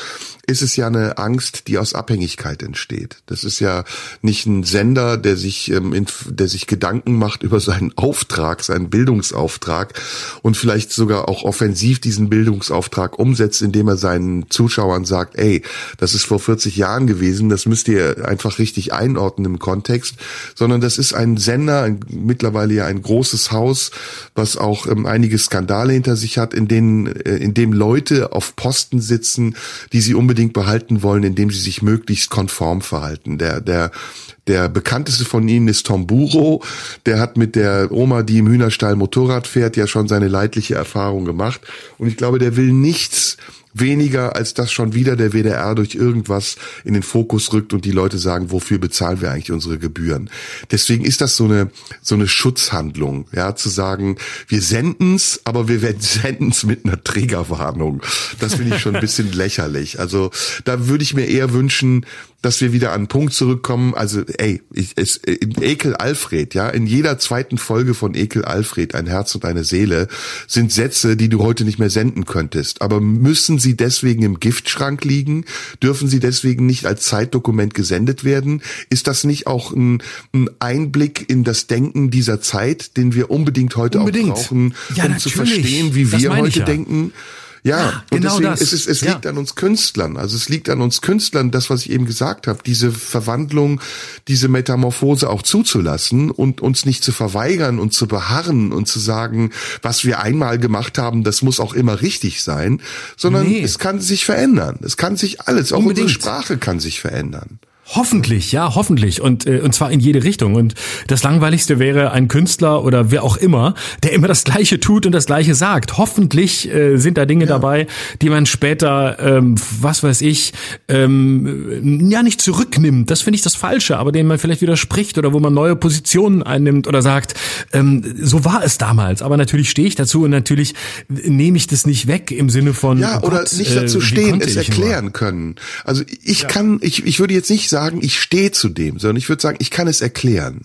Speaker 3: ist es ja eine Angst, die aus Abhängigkeit entsteht. Das ist ja nicht ein Sender, der sich, ähm, der sich Gedanken macht über seinen Auftrag, seinen Bildungsauftrag und vielleicht sogar auch offensiv diesen Bildungsauftrag umsetzt, indem er seinen Zuschauern sagt, ey, das ist vor 40 Jahren gewesen, das müsst ihr einfach richtig einordnen im Kontext, sondern das ist ein Sender, ein, mittlerweile ja ein großes Haus, was auch ähm, einige Skandale hinter sich hat, in denen, äh, in dem Leute auf Posten sitzen, die sie unbedingt unbedingt behalten wollen, indem sie sich möglichst konform verhalten. Der, der, der bekannteste von ihnen ist Tom Buro. Der hat mit der Oma, die im Hühnerstall Motorrad fährt, ja schon seine leidliche Erfahrung gemacht. Und ich glaube, der will nichts weniger, als dass schon wieder der WDR durch irgendwas in den Fokus rückt und die Leute sagen, wofür bezahlen wir eigentlich unsere Gebühren? Deswegen ist das so eine, so eine Schutzhandlung, ja, zu sagen, wir senden's, aber wir senden's mit einer Trägerwarnung. Das finde ich schon ein bisschen lächerlich. Also, da würde ich mir eher wünschen, dass wir wieder an einen Punkt zurückkommen. Also, ey, ich, es, in Ekel Alfred, ja, in jeder zweiten Folge von Ekel Alfred, ein Herz und eine Seele, sind Sätze, die du heute nicht mehr senden könntest. Aber müssen sie deswegen im Giftschrank liegen? Dürfen sie deswegen nicht als Zeitdokument gesendet werden? Ist das nicht auch ein, ein Einblick in das Denken dieser Zeit, den wir unbedingt heute unbedingt. auch brauchen, ja, um natürlich. zu verstehen, wie wir heute ja. denken? Ja, ja und genau deswegen das. ist es, es ja. liegt an uns Künstlern. Also es liegt an uns Künstlern, das, was ich eben gesagt habe, diese Verwandlung, diese Metamorphose auch zuzulassen und uns nicht zu verweigern und zu beharren und zu sagen, was wir einmal gemacht haben, das muss auch immer richtig sein, sondern nee. es kann sich verändern. Es kann sich alles, auch Unbedingt. unsere Sprache kann sich verändern.
Speaker 2: Hoffentlich, ja, hoffentlich und äh, und zwar in jede Richtung und das langweiligste wäre ein Künstler oder wer auch immer, der immer das gleiche tut und das gleiche sagt. Hoffentlich äh, sind da Dinge ja. dabei, die man später ähm, was weiß ich, ähm, ja nicht zurücknimmt. Das finde ich das falsche, aber denen man vielleicht widerspricht oder wo man neue Positionen einnimmt oder sagt, ähm, so war es damals, aber natürlich stehe ich dazu und natürlich nehme ich das nicht weg im Sinne von
Speaker 3: Ja, oh oder Gott, nicht dazu äh, stehen, es erklären nur. können. Also ich ja. kann ich ich würde jetzt nicht sagen, ich stehe zu dem, sondern ich würde sagen, ich kann es erklären.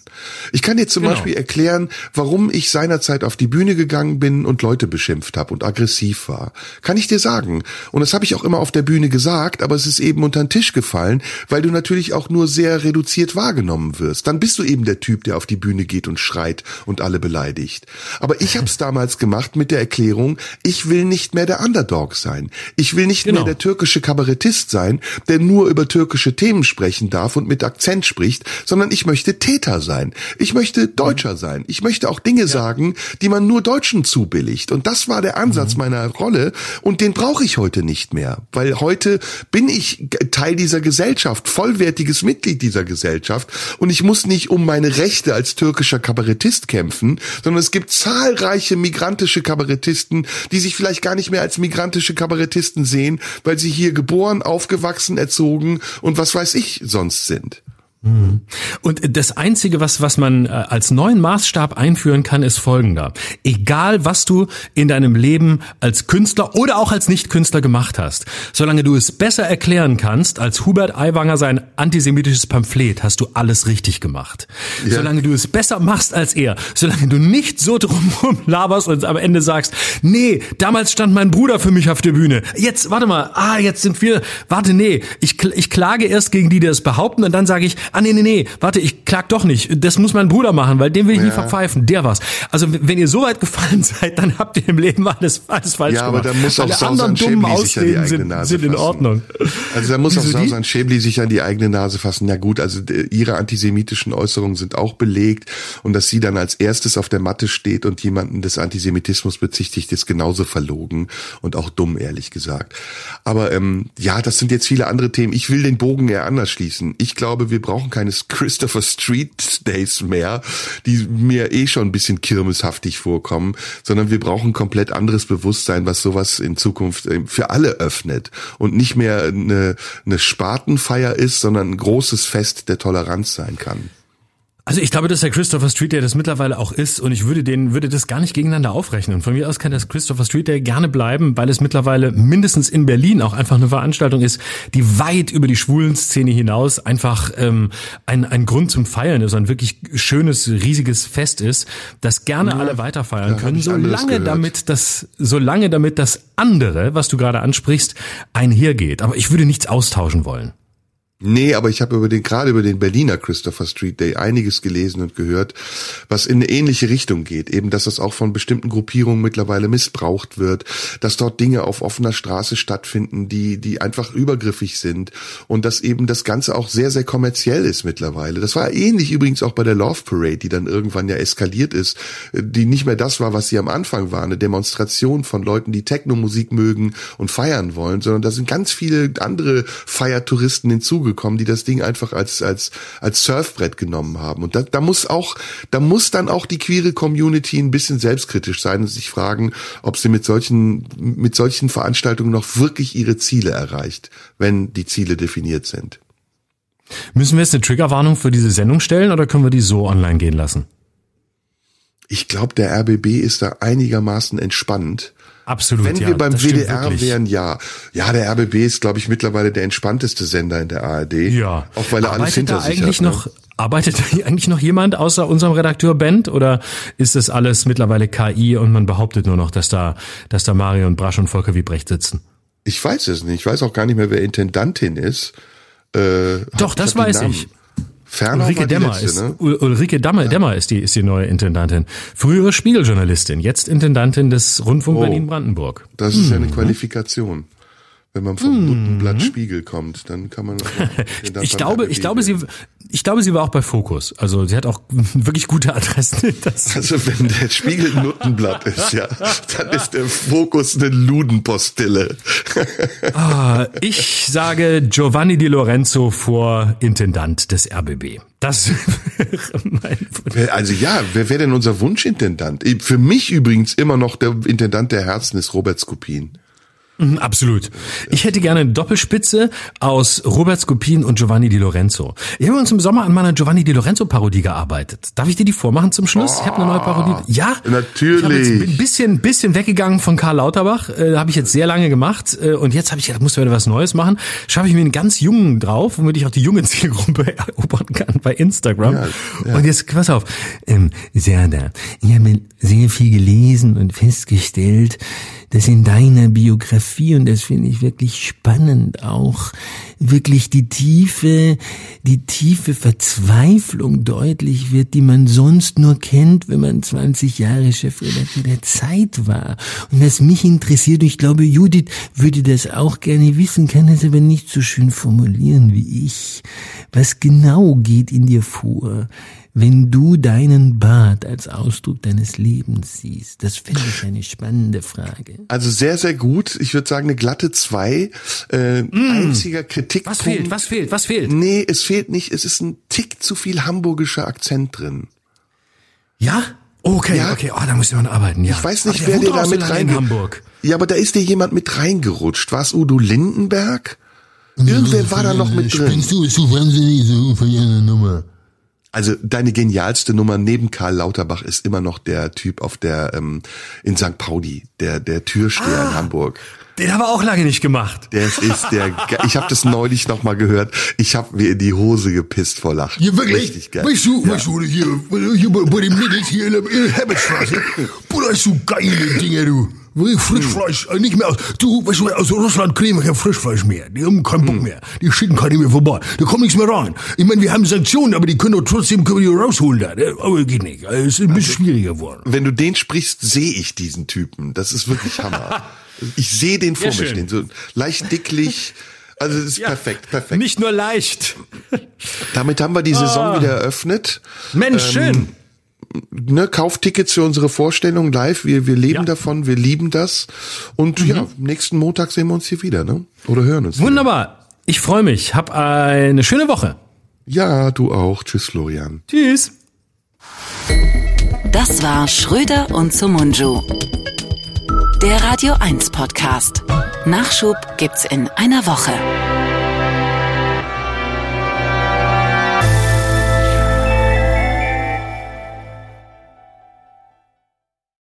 Speaker 3: Ich kann dir zum genau. Beispiel erklären, warum ich seinerzeit auf die Bühne gegangen bin und Leute beschimpft habe und aggressiv war. Kann ich dir sagen. Und das habe ich auch immer auf der Bühne gesagt, aber es ist eben unter den Tisch gefallen, weil du natürlich auch nur sehr reduziert wahrgenommen wirst. Dann bist du eben der Typ, der auf die Bühne geht und schreit und alle beleidigt. Aber ich habe es damals gemacht mit der Erklärung, ich will nicht mehr der Underdog sein. Ich will nicht genau. mehr der türkische Kabarettist sein, der nur über türkische Themen sprechen darf und mit Akzent spricht, sondern ich möchte Täter sein. Ich möchte Deutscher sein. Ich möchte auch Dinge ja. sagen, die man nur Deutschen zubilligt. Und das war der Ansatz mhm. meiner Rolle und den brauche ich heute nicht mehr, weil heute bin ich Teil dieser Gesellschaft, vollwertiges Mitglied dieser Gesellschaft und ich muss nicht um meine Rechte als türkischer Kabarettist kämpfen, sondern es gibt zahlreiche migrantische Kabarettisten, die sich vielleicht gar nicht mehr als migrantische Kabarettisten sehen, weil sie hier geboren, aufgewachsen, erzogen und was weiß ich sonst sind.
Speaker 2: Mhm. Und das Einzige, was, was man äh, als neuen Maßstab einführen kann, ist folgender. Egal, was du in deinem Leben als Künstler oder auch als Nicht-Künstler gemacht hast, solange du es besser erklären kannst als Hubert Aiwanger sein antisemitisches Pamphlet, hast du alles richtig gemacht. Ja. Solange du es besser machst als er, solange du nicht so drumherum laberst und am Ende sagst, nee, damals stand mein Bruder für mich auf der Bühne. Jetzt, warte mal, ah, jetzt sind wir, warte, nee, ich, ich klage erst gegen die, die das behaupten und dann sage ich, ah nee, nee, nee, warte, ich klag doch nicht. Das muss mein Bruder machen, weil den will ich ja. nie verpfeifen. Der war's. Also wenn ihr so weit gefallen seid, dann habt ihr im Leben alles, alles falsch
Speaker 3: ja,
Speaker 2: gemacht.
Speaker 3: Ja, aber dann muss auch Sausan Schäbli sich an die eigene Nase sind, sind in Ordnung. Also da muss Wieso auch Sausan Schäbli sich an die eigene Nase fassen. Ja gut, also ihre antisemitischen Äußerungen sind auch belegt und dass sie dann als erstes auf der Matte steht und jemanden des Antisemitismus bezichtigt, ist genauso verlogen und auch dumm, ehrlich gesagt. Aber ähm, ja, das sind jetzt viele andere Themen. Ich will den Bogen eher anders schließen. Ich glaube, wir brauchen keine Christopher Street Days mehr, die mir eh schon ein bisschen kirmeshaftig vorkommen, sondern wir brauchen komplett anderes Bewusstsein, was sowas in Zukunft äh, für alle öffnet und nicht mehr eine, eine Spartenfeier ist, sondern ein großes Fest der Toleranz sein kann.
Speaker 2: Also ich glaube, dass der Christopher Street Day das mittlerweile auch ist und ich würde den, würde das gar nicht gegeneinander aufrechnen. Und von mir aus kann das Christopher Street Day gerne bleiben, weil es mittlerweile mindestens in Berlin auch einfach eine Veranstaltung ist, die weit über die schwulen Szene hinaus einfach ähm, ein, ein Grund zum Feiern ist, ein wirklich schönes, riesiges Fest ist, das gerne ja, alle weiterfeiern können, solange damit das, solange damit das andere, was du gerade ansprichst, einhergeht. Aber ich würde nichts austauschen wollen.
Speaker 3: Nee, aber ich habe über den gerade über den Berliner Christopher Street Day einiges gelesen und gehört, was in eine ähnliche Richtung geht, eben dass das auch von bestimmten Gruppierungen mittlerweile missbraucht wird, dass dort Dinge auf offener Straße stattfinden, die die einfach übergriffig sind und dass eben das ganze auch sehr sehr kommerziell ist mittlerweile. Das war ähnlich übrigens auch bei der Love Parade, die dann irgendwann ja eskaliert ist, die nicht mehr das war, was sie am Anfang war, eine Demonstration von Leuten, die Techno-Musik mögen und feiern wollen, sondern da sind ganz viele andere Feiertouristen hinzugekommen gekommen, die das Ding einfach als, als, als Surfbrett genommen haben. Und da, da muss auch, da muss dann auch die queere Community ein bisschen selbstkritisch sein und sich fragen, ob sie mit solchen, mit solchen Veranstaltungen noch wirklich ihre Ziele erreicht, wenn die Ziele definiert sind.
Speaker 2: Müssen wir jetzt eine Triggerwarnung für diese Sendung stellen oder können wir die so online gehen lassen?
Speaker 3: Ich glaube, der RBB ist da einigermaßen entspannt
Speaker 2: Absolut.
Speaker 3: Wenn ja, wir beim WDR wären, ja. Ja, der RBB ist, glaube ich, mittlerweile der entspannteste Sender in der ARD.
Speaker 2: Ja.
Speaker 3: Auch weil er alles hinter sich
Speaker 2: eigentlich hat. Noch, ne? Arbeitet da eigentlich noch jemand außer unserem Redakteur Bent oder ist das alles mittlerweile KI und man behauptet nur noch, dass da, dass da Marion Brasch und Volker Wiebrecht sitzen?
Speaker 3: Ich weiß es nicht. Ich weiß auch gar nicht mehr, wer Intendantin ist.
Speaker 2: Äh, Doch, das weiß ich.
Speaker 3: Ferner
Speaker 2: Ulrike Dämmer letzte, ist ne? Ulrike Dämmer, ja. Dämmer ist die ist die neue Intendantin. Frühere Spiegeljournalistin, jetzt Intendantin des Rundfunk oh, Berlin Brandenburg.
Speaker 3: Das ist hm. ja eine mhm. Qualifikation. Wenn man vom Nuttenblatt mhm. Spiegel kommt, dann kann man.
Speaker 2: Ich glaube, ich glaube, sie, ich glaube, sie war auch bei Fokus. Also sie hat auch wirklich gute Adressen.
Speaker 3: also wenn der Spiegel Nuttenblatt ist, ja, dann ist der Fokus eine Ludenpostille.
Speaker 2: ah, ich sage Giovanni Di Lorenzo vor Intendant des RBB. Das
Speaker 3: wäre mein Also ja, wer wäre denn unser Wunschintendant? Für mich übrigens immer noch der Intendant der Herzen ist Robert Skopin.
Speaker 2: Mhm, Absolut. Ich hätte gerne eine Doppelspitze aus Robert Skopin und Giovanni Di Lorenzo. Ich habe uns im Sommer an meiner Giovanni Di Lorenzo Parodie gearbeitet. Darf ich dir die vormachen zum Schluss? ich habe eine neue Parodie. Ja,
Speaker 3: natürlich.
Speaker 2: Ich jetzt ein bisschen, bisschen weggegangen von Karl Lauterbach. Äh, habe ich jetzt sehr lange gemacht äh, und jetzt habe ich gedacht, muss wieder was Neues machen. Schaffe ich mir einen ganz jungen drauf, womit ich auch die junge Zielgruppe erobern kann bei Instagram.
Speaker 3: Ja, ja.
Speaker 2: Und jetzt pass auf, ähm, Serda, ich habe sehr viel gelesen und festgestellt, dass in deiner Biografie, und das finde ich wirklich spannend auch, wirklich die tiefe, die tiefe Verzweiflung deutlich wird, die man sonst nur kennt, wenn man 20 Jahre Chefredakteur der Zeit war. Und was mich interessiert, und ich glaube, Judith würde das auch gerne wissen, kann es aber nicht so schön formulieren wie ich. Was genau geht in dir vor? Wenn du deinen Bart als Ausdruck deines Lebens siehst? Das finde ich eine spannende Frage.
Speaker 3: Also sehr, sehr gut. Ich würde sagen, eine glatte zwei. Äh, Einziger Kritikpunkt.
Speaker 2: Was fehlt? Was fehlt? Was fehlt?
Speaker 3: Nee, es fehlt nicht. Es ist ein Tick zu viel hamburgischer Akzent drin.
Speaker 2: Ja? Okay,
Speaker 3: Ja.
Speaker 2: okay. Oh, da muss man arbeiten, ja.
Speaker 3: Ich weiß nicht,
Speaker 2: Ach,
Speaker 3: wer dir da
Speaker 2: so
Speaker 3: mit rein.
Speaker 2: in Hamburg.
Speaker 3: Ja, aber da ist dir jemand mit reingerutscht. War es Udo Lindenberg? Irgendwer war da noch mit drin.
Speaker 4: Spinnst du, bist du wahnsinnig, so von Nummer.
Speaker 3: Also deine genialste Nummer neben Karl Lauterbach ist immer noch der Typ auf der ähm, in St. Pauli, der der Türsteher
Speaker 2: Ah.
Speaker 3: in Hamburg.
Speaker 2: Den haben wir auch lange nicht gemacht.
Speaker 3: Der ist der. ge- Ich habe das neulich noch mal gehört. Ich habe mir in die Hose gepisst vor Lachen.
Speaker 4: Ja, wirklich?
Speaker 3: Richtig geil.
Speaker 4: Weißt du, weißt du, hier, hier bei, den Mädels hier in der in der Herbertstraße, Bruder, hast du geile Dinge, du. Frischfleisch, äh, nicht mehr aus. Du, weißt du, aus Russland kriegen wir kein Frischfleisch mehr. Die haben keinen Bock mehr. Die schicken keine mehr vorbei. Da kommt nichts mehr rein. Ich meine, wir haben Sanktionen, aber die können doch trotzdem können wir die rausholen da. Aber geht nicht. Es ist ein bisschen schwieriger geworden.
Speaker 3: Wenn du den sprichst, sehe ich diesen Typen. Das ist wirklich Hammer. Ich sehe den vor mir stehen, so leicht dicklich. Also das ist perfekt, perfekt.
Speaker 2: Nicht nur leicht.
Speaker 3: Damit haben wir die Saison wieder eröffnet.
Speaker 2: Mensch, schön.
Speaker 3: Ne, Kauftickets für unsere Vorstellung live. Wir, wir leben
Speaker 2: Ja. Mhm.
Speaker 3: davon, wir lieben das. Und ja, nächsten Montag sehen wir uns hier wieder, ne? Oder hören uns.
Speaker 2: Wunderbar. Ich freue mich. Hab eine schöne Woche.
Speaker 3: Wieder. Ja, du auch. Tschüss, Florian.
Speaker 2: Tschüss.
Speaker 1: Das war Schröder und Sumunju. Der Radio 1 Podcast. Nachschub gibt's in einer Woche.